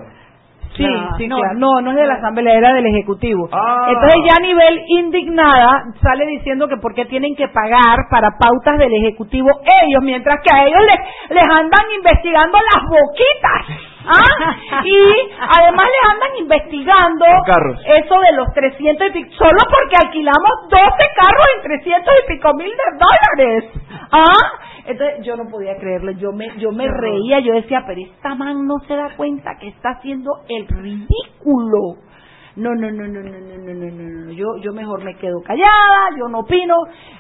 [SPEAKER 4] Sí, sí, no, no, no es de la Asamblea, era del Ejecutivo.
[SPEAKER 9] Ah.
[SPEAKER 4] Entonces ya a nivel indignada sale diciendo que por qué tienen que pagar para pautas del Ejecutivo ellos, mientras que a ellos les, les andan investigando las boquitas. ¿Ah? Y además les andan investigando
[SPEAKER 9] Carros.
[SPEAKER 4] eso de los 300 y pico, solo porque alquilamos 12 carros en 300 y pico mil de dólares. ¿Ah? Entonces yo no podía creerlo, yo me, yo me reía, yo decía, pero esta man no se da cuenta que está haciendo el ridículo. No, no, no, no, no, no, no, no, no, no. Yo, yo mejor me quedo callada, yo no opino.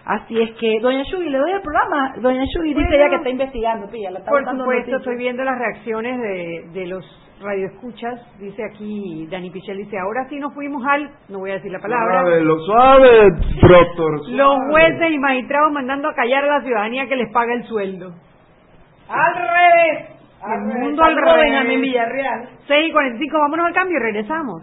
[SPEAKER 4] Así es que, doña Shugi, le doy el programa. Doña Shugi dice
[SPEAKER 3] Bueno.
[SPEAKER 4] ella que está investigando, pilla, la está
[SPEAKER 3] Por supuesto,
[SPEAKER 4] noticias.
[SPEAKER 3] estoy viendo las reacciones de, de los radioescuchas. Dice aquí, Dani Pichel dice, ahora sí nos fuimos al, no voy a decir la palabra,
[SPEAKER 9] Suave, lo suave, doctor.
[SPEAKER 3] los jueces y magistrados mandando a callar a la ciudadanía que les paga el sueldo.
[SPEAKER 4] Al revés.
[SPEAKER 3] El
[SPEAKER 4] revés.
[SPEAKER 3] mundo al revés.
[SPEAKER 4] Benjamín Villarreal.
[SPEAKER 3] 6 y 45, vámonos al cambio y regresamos.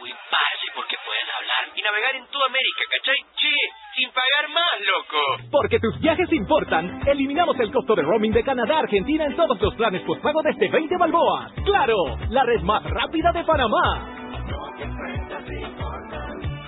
[SPEAKER 7] Uy, parce, porque pueden hablar y navegar en toda América, ¿cachai? Che, sin pagar más, loco.
[SPEAKER 8] Porque tus viajes importan, eliminamos el costo de roaming de Canadá a Argentina en todos los planes postpago desde 20 balboas. ¡Claro! La red más rápida de Panamá.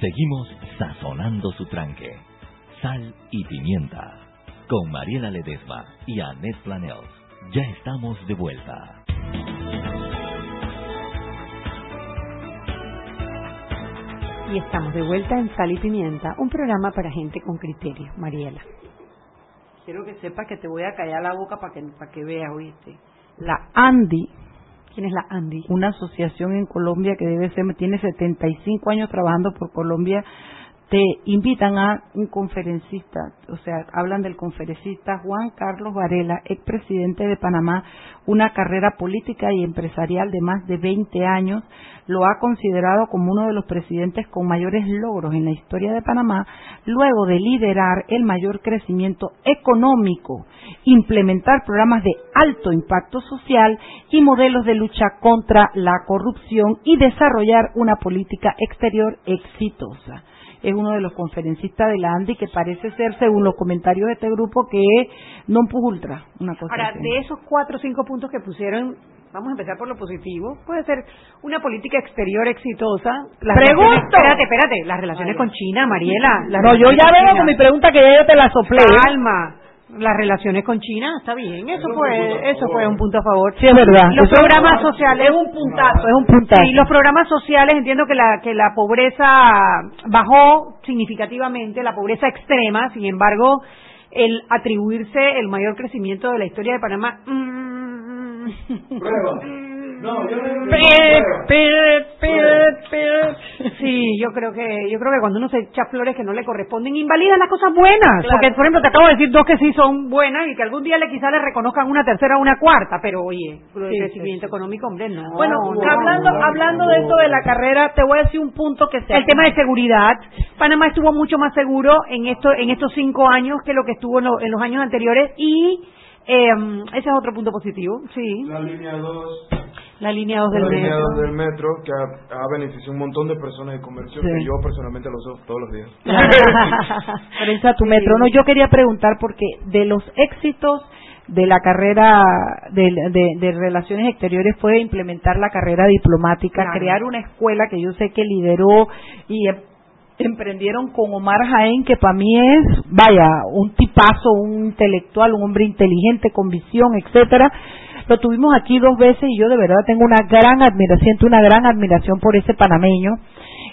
[SPEAKER 2] Seguimos sazonando su tranque. Sal y pimienta. Con Mariela Ledesma y Annette Planels. Ya estamos de vuelta.
[SPEAKER 3] Y estamos de vuelta en Sal y Pimienta, un programa para gente con criterio. Mariela.
[SPEAKER 4] Quiero que sepas que te voy a callar la boca para que, para que veas, oíste. La Andy.
[SPEAKER 3] ¿Quién es la Andy?
[SPEAKER 4] Una asociación en Colombia que debe ser, tiene 75 años trabajando por Colombia. Te invitan a un conferencista, o sea, hablan del conferencista Juan Carlos Varela, expresidente de Panamá, una carrera política y empresarial de más de 20 años, lo ha considerado como uno de los presidentes con mayores logros en la historia de Panamá, luego de liderar el mayor crecimiento económico, implementar programas de alto impacto social y modelos de lucha contra la corrupción y desarrollar una política exterior exitosa. Es uno de los conferencistas de la ANDI que parece ser, según los comentarios de este grupo, que es non plus ultra, una cosa
[SPEAKER 3] Ahora,
[SPEAKER 4] así.
[SPEAKER 3] de esos cuatro o cinco puntos que pusieron, vamos a empezar por lo positivo. Puede ser una política exterior exitosa. Las
[SPEAKER 4] ¡Pregunto!
[SPEAKER 3] relaciones- Espérate, espérate. Las relaciones con China, Mariela. las
[SPEAKER 4] No, yo ya
[SPEAKER 3] China.
[SPEAKER 4] con mi pregunta que ya yo te la soplé.
[SPEAKER 3] Calma. Las relaciones con China, está bien. Eso fue, eso fue un punto a favor.
[SPEAKER 4] Sí, es verdad.
[SPEAKER 3] Los
[SPEAKER 4] Eso-
[SPEAKER 3] programas sociales.
[SPEAKER 4] Es un puntazo, es un puntazo.
[SPEAKER 3] Sí, los programas sociales, entiendo que la, que la pobreza bajó significativamente, la pobreza extrema, sin embargo, el atribuirse el mayor crecimiento de la historia de Panamá. mm,
[SPEAKER 9] Prueba. No, yo no.
[SPEAKER 3] Sí, yo creo que yo creo que cuando uno se echa flores que no le corresponden, invalidan las cosas buenas. Porque, por ejemplo, te acabo de decir dos que sí son buenas y que algún día le quizá le reconozcan una tercera o una cuarta, pero oye, el
[SPEAKER 4] Sí,
[SPEAKER 3] crecimiento económico, hombre, no.
[SPEAKER 4] Bueno,
[SPEAKER 3] no,
[SPEAKER 4] hablando
[SPEAKER 3] no,
[SPEAKER 4] hablando de esto de la carrera, te voy a decir un punto que se
[SPEAKER 3] el tema de seguridad. Panamá estuvo mucho más seguro en esto, en estos cinco años que lo que estuvo en, lo- en los años anteriores y eh, ese es otro punto positivo, sí.
[SPEAKER 9] La línea 2
[SPEAKER 3] La línea 2 del
[SPEAKER 9] la línea
[SPEAKER 3] metro.
[SPEAKER 9] 2 del metro que ha, ha beneficiado a un montón de personas y comercios
[SPEAKER 4] Sí.
[SPEAKER 9] que yo personalmente lo uso todos los días.
[SPEAKER 4] Prensa tu metro. No, yo quería preguntar porque de los éxitos de la carrera de, de- de relaciones exteriores fue implementar la carrera diplomática,
[SPEAKER 3] Claro.
[SPEAKER 4] crear una escuela que yo sé que lideró y em- emprendieron con Omar Jaén, que para mí es, vaya, un tipazo, un intelectual, un hombre inteligente, con visión, etcétera. Lo tuvimos aquí dos veces y yo de verdad tengo una gran admiración, siento una gran admiración por ese panameño.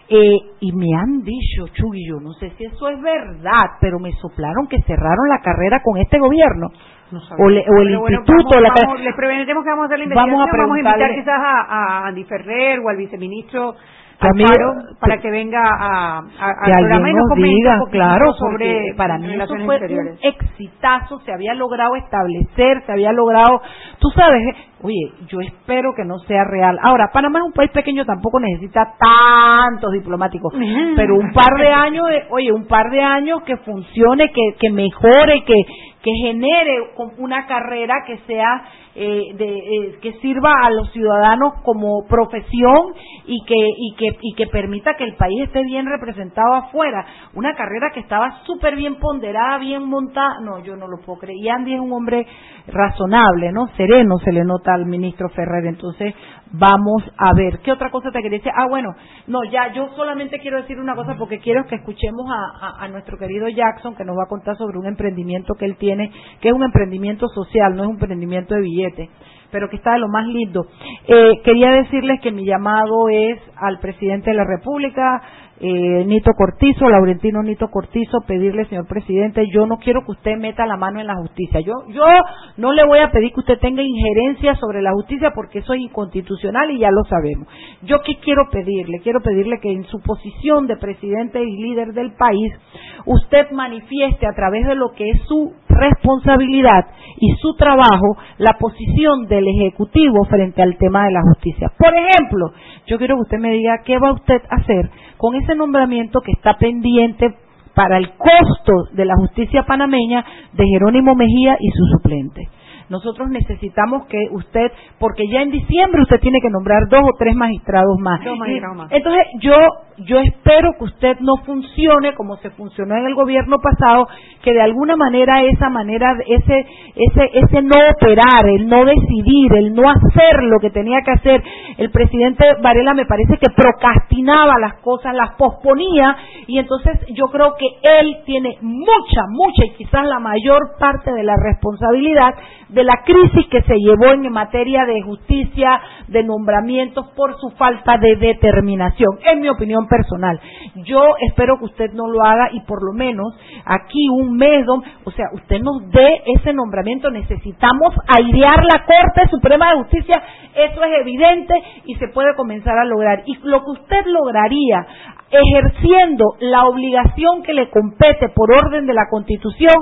[SPEAKER 4] Eh, y me han dicho, Chugui, yo no sé si eso es verdad, pero me soplaron que cerraron la carrera con este gobierno. o, le- o el
[SPEAKER 3] Pero bueno,
[SPEAKER 4] instituto.
[SPEAKER 3] vamos-
[SPEAKER 4] la
[SPEAKER 3] vamos, les que vamos a hacer la
[SPEAKER 4] Vamos
[SPEAKER 3] investigación.
[SPEAKER 4] a
[SPEAKER 3] Vamos a, invitar quizás a, a Andy Ferrer o al viceministro Para que venga a, a, al
[SPEAKER 4] que
[SPEAKER 3] programa
[SPEAKER 4] alguien
[SPEAKER 3] nos
[SPEAKER 4] diga, claro,
[SPEAKER 3] sobre
[SPEAKER 4] para mí eso
[SPEAKER 3] relaciones
[SPEAKER 4] fue
[SPEAKER 3] exteriores.
[SPEAKER 4] un exitazo, se había logrado establecer, se había logrado, tú sabes, oye, yo espero que no sea real. Ahora, Panamá es un país pequeño, tampoco necesita tantos diplomáticos, pero un par de años, eh, oye, un par de años que funcione, que, que mejore, que, que genere una carrera que sea eh, de, eh, que sirva a los ciudadanos como profesión y que y que y que permita que el país esté bien representado afuera. Una carrera que estaba súper bien ponderada bien montada. No yo no lo puedo creer. Y Andy es un hombre razonable no sereno se le nota al ministro Ferrer. Entonces vamos a ver. Qué otra cosa te quería decir ah bueno no ya yo solamente quiero decir una cosa porque quiero que escuchemos a, nuestro querido Jackson que nos va a contar sobre un emprendimiento que él tiene que es un emprendimiento social no es un emprendimiento de billete pero que está de lo más lindo. Eh, quería decirles que mi llamado es al presidente de la República, eh, Nito Cortizo, Laurentino Nito Cortizo, pedirle, señor presidente, yo no quiero que usted meta la mano en la justicia. Yo, yo no le voy a pedir que usted tenga injerencia sobre la justicia porque eso es inconstitucional y ya lo sabemos. Yo qué quiero pedirle? Quiero pedirle que en su posición de presidente y líder del país, usted manifieste a través de lo que es su responsabilidad y su trabajo la posición del Ejecutivo frente al tema de la justicia. Por ejemplo, yo quiero que usted me diga qué va usted a hacer con ese nombramiento que está pendiente para el costo de la justicia panameña de Jerónimo Mejía y su suplente. Nosotros necesitamos que usted, porque ya en diciembre usted tiene que nombrar dos o tres magistrados más.
[SPEAKER 3] Dos magistrados más.
[SPEAKER 4] Entonces yo yo espero que usted no funcione como se funcionó en el gobierno pasado, que de alguna manera esa manera, ese ese ese no operar, el no decidir, el no hacer lo que tenía que hacer, el presidente Varela me parece que procrastinaba las cosas, las posponía y entonces yo creo que él tiene mucha, mucha y quizás la mayor parte de la responsabilidad de la crisis que se llevó en materia de justicia, de nombramientos por su falta de determinación, en mi opinión personal. Yo espero que usted no lo haga y por lo menos aquí un mes, o sea, usted nos dé ese nombramiento. Necesitamos airear la Corte Suprema de Justicia, eso es evidente y se puede comenzar a lograr. Y lo que usted lograría ejerciendo la obligación que le compete por orden de la Constitución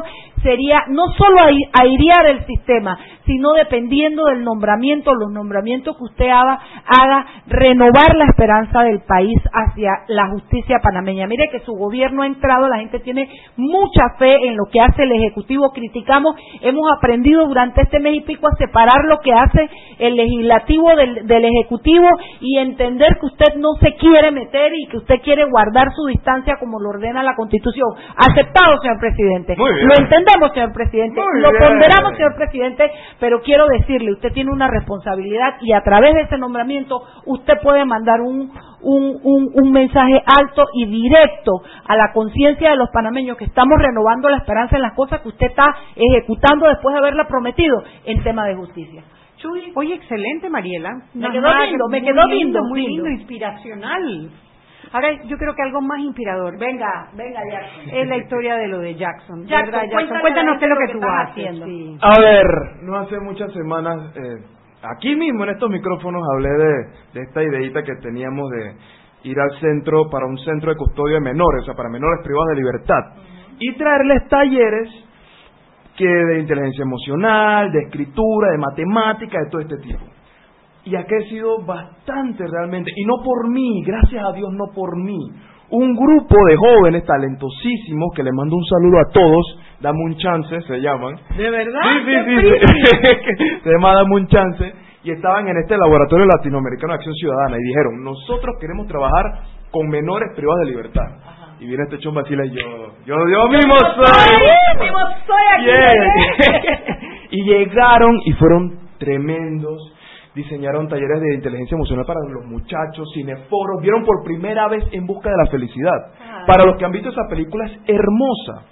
[SPEAKER 4] sería no solo ai- airear el sistema, sino dependiendo del nombramiento, los nombramientos que usted haga, renovar la esperanza del país hacia la justicia panameña. Mire que su gobierno ha entrado, la gente tiene mucha fe en lo que hace el Ejecutivo, criticamos, hemos aprendido durante este mes y pico a separar lo que hace el legislativo del Ejecutivo y entender que usted no se quiere meter y que usted quiere guardar su distancia como lo ordena la Constitución. Aceptado, señor presidente.
[SPEAKER 9] Muy bien.
[SPEAKER 4] Lo entendemos, señor presidente.
[SPEAKER 9] Muy
[SPEAKER 4] lo
[SPEAKER 9] bien.
[SPEAKER 4] ponderamos, señor presidente, pero quiero decirle, usted tiene una responsabilidad y a través de ese nombramiento usted puede mandar un, un, un, un mensaje alto y directo a la conciencia de los panameños que estamos renovando la esperanza en las cosas que usted está ejecutando después de haberla prometido en tema de justicia. Chuy.
[SPEAKER 3] Oye, excelente, Mariela.
[SPEAKER 4] Me quedó lindo, me quedó
[SPEAKER 3] lindo,
[SPEAKER 4] lindo,
[SPEAKER 3] muy
[SPEAKER 4] lindo.
[SPEAKER 3] lindo, inspiracional. Ahora, yo creo que algo más inspirador.
[SPEAKER 4] Venga, venga, Jackson.
[SPEAKER 3] Es la historia de lo de Jackson.
[SPEAKER 4] Jackson,
[SPEAKER 3] ¿verdad, Jackson?
[SPEAKER 4] cuéntale
[SPEAKER 3] Cuéntanos qué es lo que tú
[SPEAKER 4] que estás
[SPEAKER 3] haces.
[SPEAKER 4] haciendo.
[SPEAKER 3] sí.
[SPEAKER 9] A ver, no hace muchas semanas, eh, aquí mismo en estos micrófonos hablé de, de esta ideita que teníamos de, ir al centro para un centro de custodia de menores, o sea, para menores privados de libertad, y traerles talleres que de inteligencia emocional, de escritura, de matemática, de todo este tipo. Y aquí he sido bastante realmente, y no por mí, gracias a Dios, no por mí. Un grupo de jóvenes talentosísimos que le mando un saludo a todos, dame un chance, se llaman.
[SPEAKER 4] ¿De verdad?
[SPEAKER 9] Sí, sí,
[SPEAKER 4] ¡Qué
[SPEAKER 9] sí, se llama Dame un chance, y estaban en este laboratorio latinoamericano de acción ciudadana, y dijeron, nosotros queremos trabajar con menores privados de libertad. Y viene este chomba y yo, yo, yo mismo soy.
[SPEAKER 4] ¡Yo mismo soy aquí!
[SPEAKER 9] Yeah. y llegaron y fueron tremendos. Diseñaron talleres de inteligencia emocional para los muchachos, cineforos, vieron por primera vez En Busca de la Felicidad. Para los que han visto esa película es hermosa.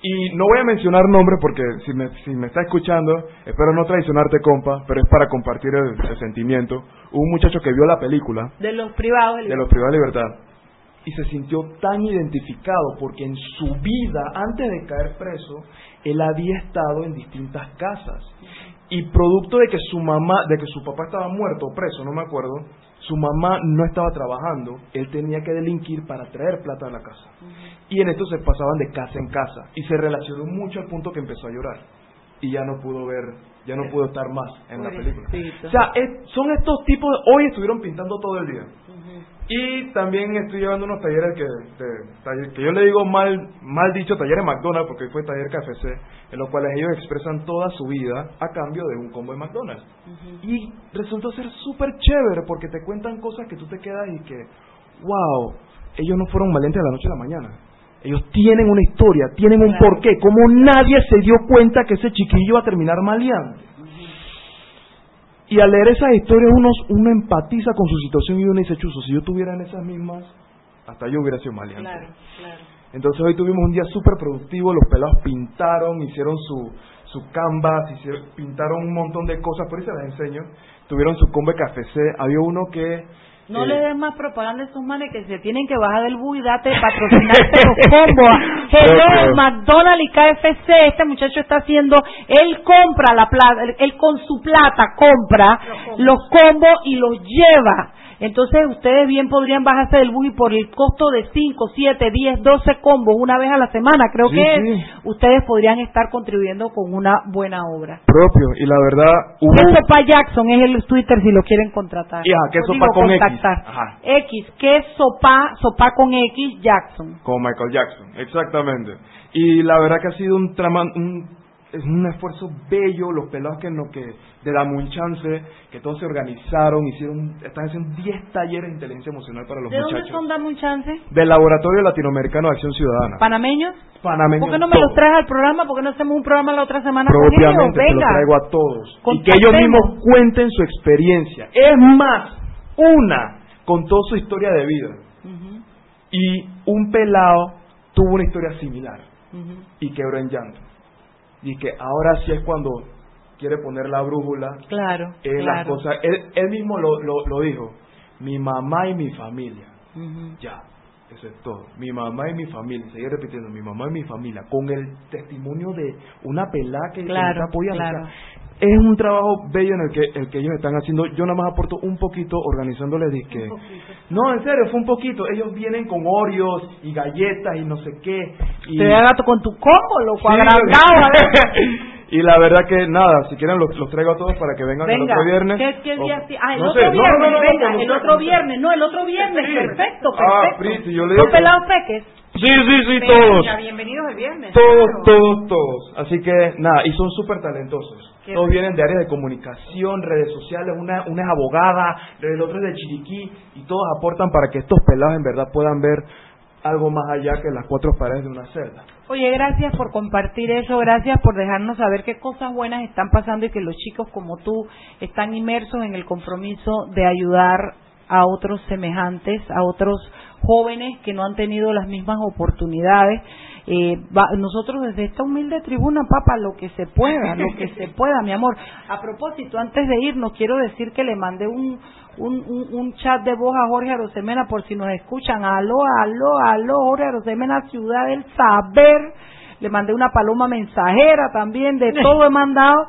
[SPEAKER 9] Y no voy a mencionar nombres porque si me, si me está escuchando, espero no traicionarte, compa, pero es para compartir el, el sentimiento. Hubo un muchacho que vio la película
[SPEAKER 4] De los privados.
[SPEAKER 9] de los privados de libertad y se sintió tan identificado porque en su vida, antes de caer preso, él había estado en distintas casas y producto de que su mamá, de que su papá estaba muerto o preso, no me acuerdo, su mamá no estaba trabajando, él tenía que delinquir para traer plata a la casa. Y en esto se pasaban de casa en casa y se relacionó mucho al punto que empezó a llorar y ya no pudo ver, ya no pudo estar más en la película. O sea, es- son estos tipos, de- hoy estuvieron pintando todo el día. Y también estoy llevando unos talleres que, taller- que yo le digo mal, mal dicho talleres McDonald's, porque fue taller KFC, en los cuales ellos expresan toda su vida a cambio de un combo de McDonald's. Y resultó ser súper chévere porque te cuentan cosas que tú te quedas y que, wow, ellos no fueron valientes de la noche a la mañana. Ellos tienen una historia, tienen un porqué. Como nadie se dio cuenta que ese chiquillo iba a terminar maleante. Y al leer esas historias uno, uno empatiza con su situación y uno dice, chuzo, si yo tuviera en esas mismas, hasta yo hubiera sido maleante.
[SPEAKER 4] Claro, claro.
[SPEAKER 9] Entonces hoy tuvimos un día súper productivo, los pelados pintaron, hicieron su, su canvas, hicieron, pintaron un montón de cosas, por eso se las enseño. Tuvieron su combo de café, había uno que...
[SPEAKER 4] No
[SPEAKER 9] eh,
[SPEAKER 4] le des más propaganda a esos manes que se tienen que bajar del bus y date patrocinarte los combos. Hello,
[SPEAKER 9] Pero-
[SPEAKER 4] McDonald's y KFC, este muchacho está haciendo, él compra la plata, él- él con su plata compra los combos y los lleva. Entonces ustedes bien podrían bajarse del bus y por el costo de 5, 7, 10, 12 combos una vez a la semana, creo
[SPEAKER 9] Sí,
[SPEAKER 4] que es,
[SPEAKER 9] sí.
[SPEAKER 4] ustedes podrían estar contribuyendo con una buena obra.
[SPEAKER 9] propio, y la verdad hubo...
[SPEAKER 4] ¿Qué sopa Jackson es el Twitter si lo quieren contratar?
[SPEAKER 9] Y, ajá, ¿qué
[SPEAKER 4] O
[SPEAKER 9] sopa
[SPEAKER 4] digo,
[SPEAKER 9] con X?
[SPEAKER 4] contactar.
[SPEAKER 9] Ajá.
[SPEAKER 4] X, ¿qué sopa, sopa con X Jackson?
[SPEAKER 9] Con Michael Jackson, exactamente. Y la verdad que ha sido un trama, un, es un esfuerzo bello, los pelados que no que de la chance, que todos se organizaron, hicieron, están haciendo 10 talleres de inteligencia emocional para los
[SPEAKER 4] ¿De dónde
[SPEAKER 9] muchachos.
[SPEAKER 4] son, dame un chance?
[SPEAKER 9] Del Laboratorio Latinoamericano de Acción Ciudadana.
[SPEAKER 4] ¿Panameños?
[SPEAKER 9] Panameños
[SPEAKER 4] ¿Por qué no me
[SPEAKER 9] todos.
[SPEAKER 4] los traes al programa? ¿Por qué no hacemos un programa la otra semana con ellos?
[SPEAKER 9] Propiamente te lo
[SPEAKER 4] Venga.
[SPEAKER 9] traigo a todos. Y que ellos mismos cuenten su experiencia. Es más, una con toda su historia de vida. Y un pelado tuvo una historia similar y quebró en llanto. Y que ahora sí es cuando quiere poner la brújula
[SPEAKER 4] Claro,
[SPEAKER 9] en las
[SPEAKER 4] claro.
[SPEAKER 9] cosas. Él, él mismo lo, lo, lo dijo. Mi mamá y mi familia. Ya, eso es todo. Mi mamá y mi familia. Seguir repitiendo, mi mamá y mi familia. Con el testimonio de una pelada que, que
[SPEAKER 4] Claro,
[SPEAKER 9] está apoyando.
[SPEAKER 4] claro.
[SPEAKER 9] Es un trabajo bello en el que, el que ellos están haciendo. Yo nada más aporto un poquito organizándoles disque. No, en serio, fue un poquito. Ellos vienen con Oreos y galletas y no sé qué. Y...
[SPEAKER 4] Te da gato con tu combo, loco,
[SPEAKER 9] Sí,
[SPEAKER 4] ver.
[SPEAKER 9] y la verdad que nada, si quieren los, los traigo a todos para que vengan el otro viernes.
[SPEAKER 4] ¿qué, qué día
[SPEAKER 9] O-?
[SPEAKER 4] Ah, el
[SPEAKER 9] no
[SPEAKER 4] otro
[SPEAKER 9] sé,
[SPEAKER 4] viernes,
[SPEAKER 9] no, no, no,
[SPEAKER 4] venga,
[SPEAKER 9] no,
[SPEAKER 4] el
[SPEAKER 9] no,
[SPEAKER 4] otro viernes, no, el otro viernes,
[SPEAKER 9] Sí.
[SPEAKER 4] perfecto,
[SPEAKER 9] Ah,
[SPEAKER 4] perfecto.
[SPEAKER 9] Priti, yo le digo
[SPEAKER 4] ¿Son
[SPEAKER 9] que-
[SPEAKER 4] pelados peques?
[SPEAKER 9] Sí, sí, sí, todos.
[SPEAKER 3] bienvenidos el viernes.
[SPEAKER 9] Todos,
[SPEAKER 3] claro.
[SPEAKER 9] todos, todos. Así que nada, y son súper talentosos. Todos vienen de áreas de comunicación, redes sociales, una, una es abogada, el otro es de Chiriquí, y todos aportan para que estos pelados en verdad puedan ver algo más allá que las cuatro paredes de una celda.
[SPEAKER 4] Oye, gracias por compartir eso, gracias por dejarnos saber qué cosas buenas están pasando y que los chicos como tú están inmersos en el compromiso de ayudar a otros semejantes, a otros jóvenes que no han tenido las mismas oportunidades. Eh, va- nosotros desde esta humilde tribuna, papá, lo que se pueda, lo que se pueda, mi amor. A propósito, antes de irnos, quiero decir que le mandé un, un, un, un chat de voz a Jorge Arosemena por si nos escuchan. Aló, aló, aló, Jorge Arosemena, Ciudad del Saber. Le mandé una paloma mensajera también, de todo he mandado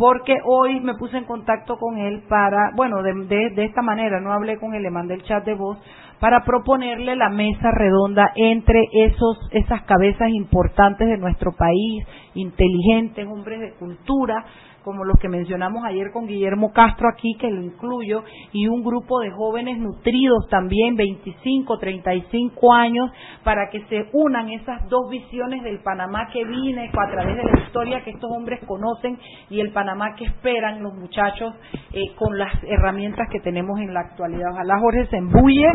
[SPEAKER 4] porque hoy me puse en contacto con él para, bueno, de, de, esta manera, no hablé con él, le mandé el chat de voz, para proponerle la mesa redonda entre esos, esas cabezas importantes de nuestro país, inteligentes, hombres de cultura, como los que mencionamos ayer con Guillermo Castro aquí, que lo incluyo, y un grupo de jóvenes nutridos también, 25, 35 años, para que se unan esas dos visiones del Panamá que vine a través de la historia que estos hombres conocen y el Panamá que esperan los muchachos eh, con las herramientas que tenemos en la actualidad. Ojalá Jorge se embulle,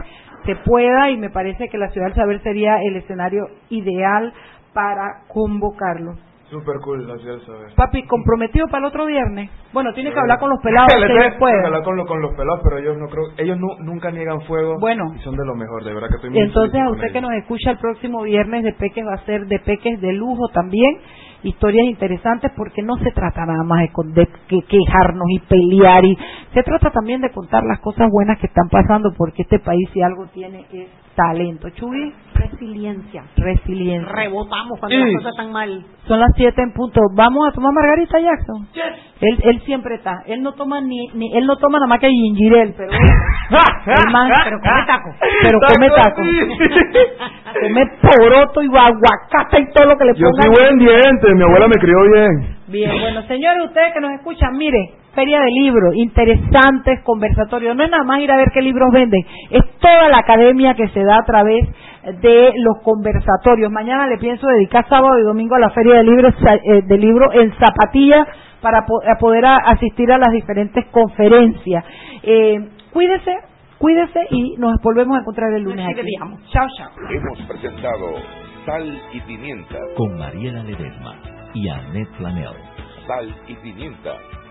[SPEAKER 4] se pueda, y me parece que la Ciudad del Saber sería el escenario ideal para convocarlo.
[SPEAKER 9] Super cool ciudad del saber.
[SPEAKER 4] Papi, comprometido para el otro viernes. Bueno, tiene que hablar con los pelados.
[SPEAKER 9] Que hablar con, lo- con los pelados, pero ellos no creo, ellos nu- nunca niegan fuego.
[SPEAKER 4] Bueno.
[SPEAKER 9] Y son de lo mejor, de verdad que estoy muy
[SPEAKER 4] Entonces, a usted que nos escucha el próximo viernes de Peques va a ser de Peques de lujo también. Historias interesantes porque no se trata nada más de, de que quejarnos y pelear y se trata también de contar las cosas buenas que están pasando porque este país si algo tiene es talento. Chuy,
[SPEAKER 3] Resiliencia.
[SPEAKER 4] resiliencia.
[SPEAKER 3] Rebotamos cuando
[SPEAKER 4] Sí.
[SPEAKER 3] las cosas están mal.
[SPEAKER 4] Son las siete en punto. Vamos a tomar Margarita Jackson. Él, él siempre está. Él no toma ni, ni él no toma nada más que ginger ale, pero el man, pero come taco, pero come taco, come poroto y aguacate y todo lo que le
[SPEAKER 9] Yo
[SPEAKER 4] pongan.
[SPEAKER 9] soy buen diente, mi abuela me crió bien.
[SPEAKER 4] Bien, bueno, señores, ustedes que nos escuchan, mire, feria de libros, interesantes conversatorios, no es nada más ir a ver qué libros venden, es toda la academia que se da a través de los conversatorios. Mañana le pienso dedicar sábado y domingo a la feria de libros, eh, de libro en Zapatilla para poder asistir a las diferentes conferencias. Eh, cuídese, cuídese y nos volvemos a encontrar el lunes
[SPEAKER 3] Así que
[SPEAKER 4] aquí.
[SPEAKER 3] digamos.
[SPEAKER 4] Chao, chao.
[SPEAKER 1] Hemos presentado Sal y Pimienta.
[SPEAKER 2] Con Mariela Ledesma y Annette Planel.
[SPEAKER 1] Sal y Pimienta.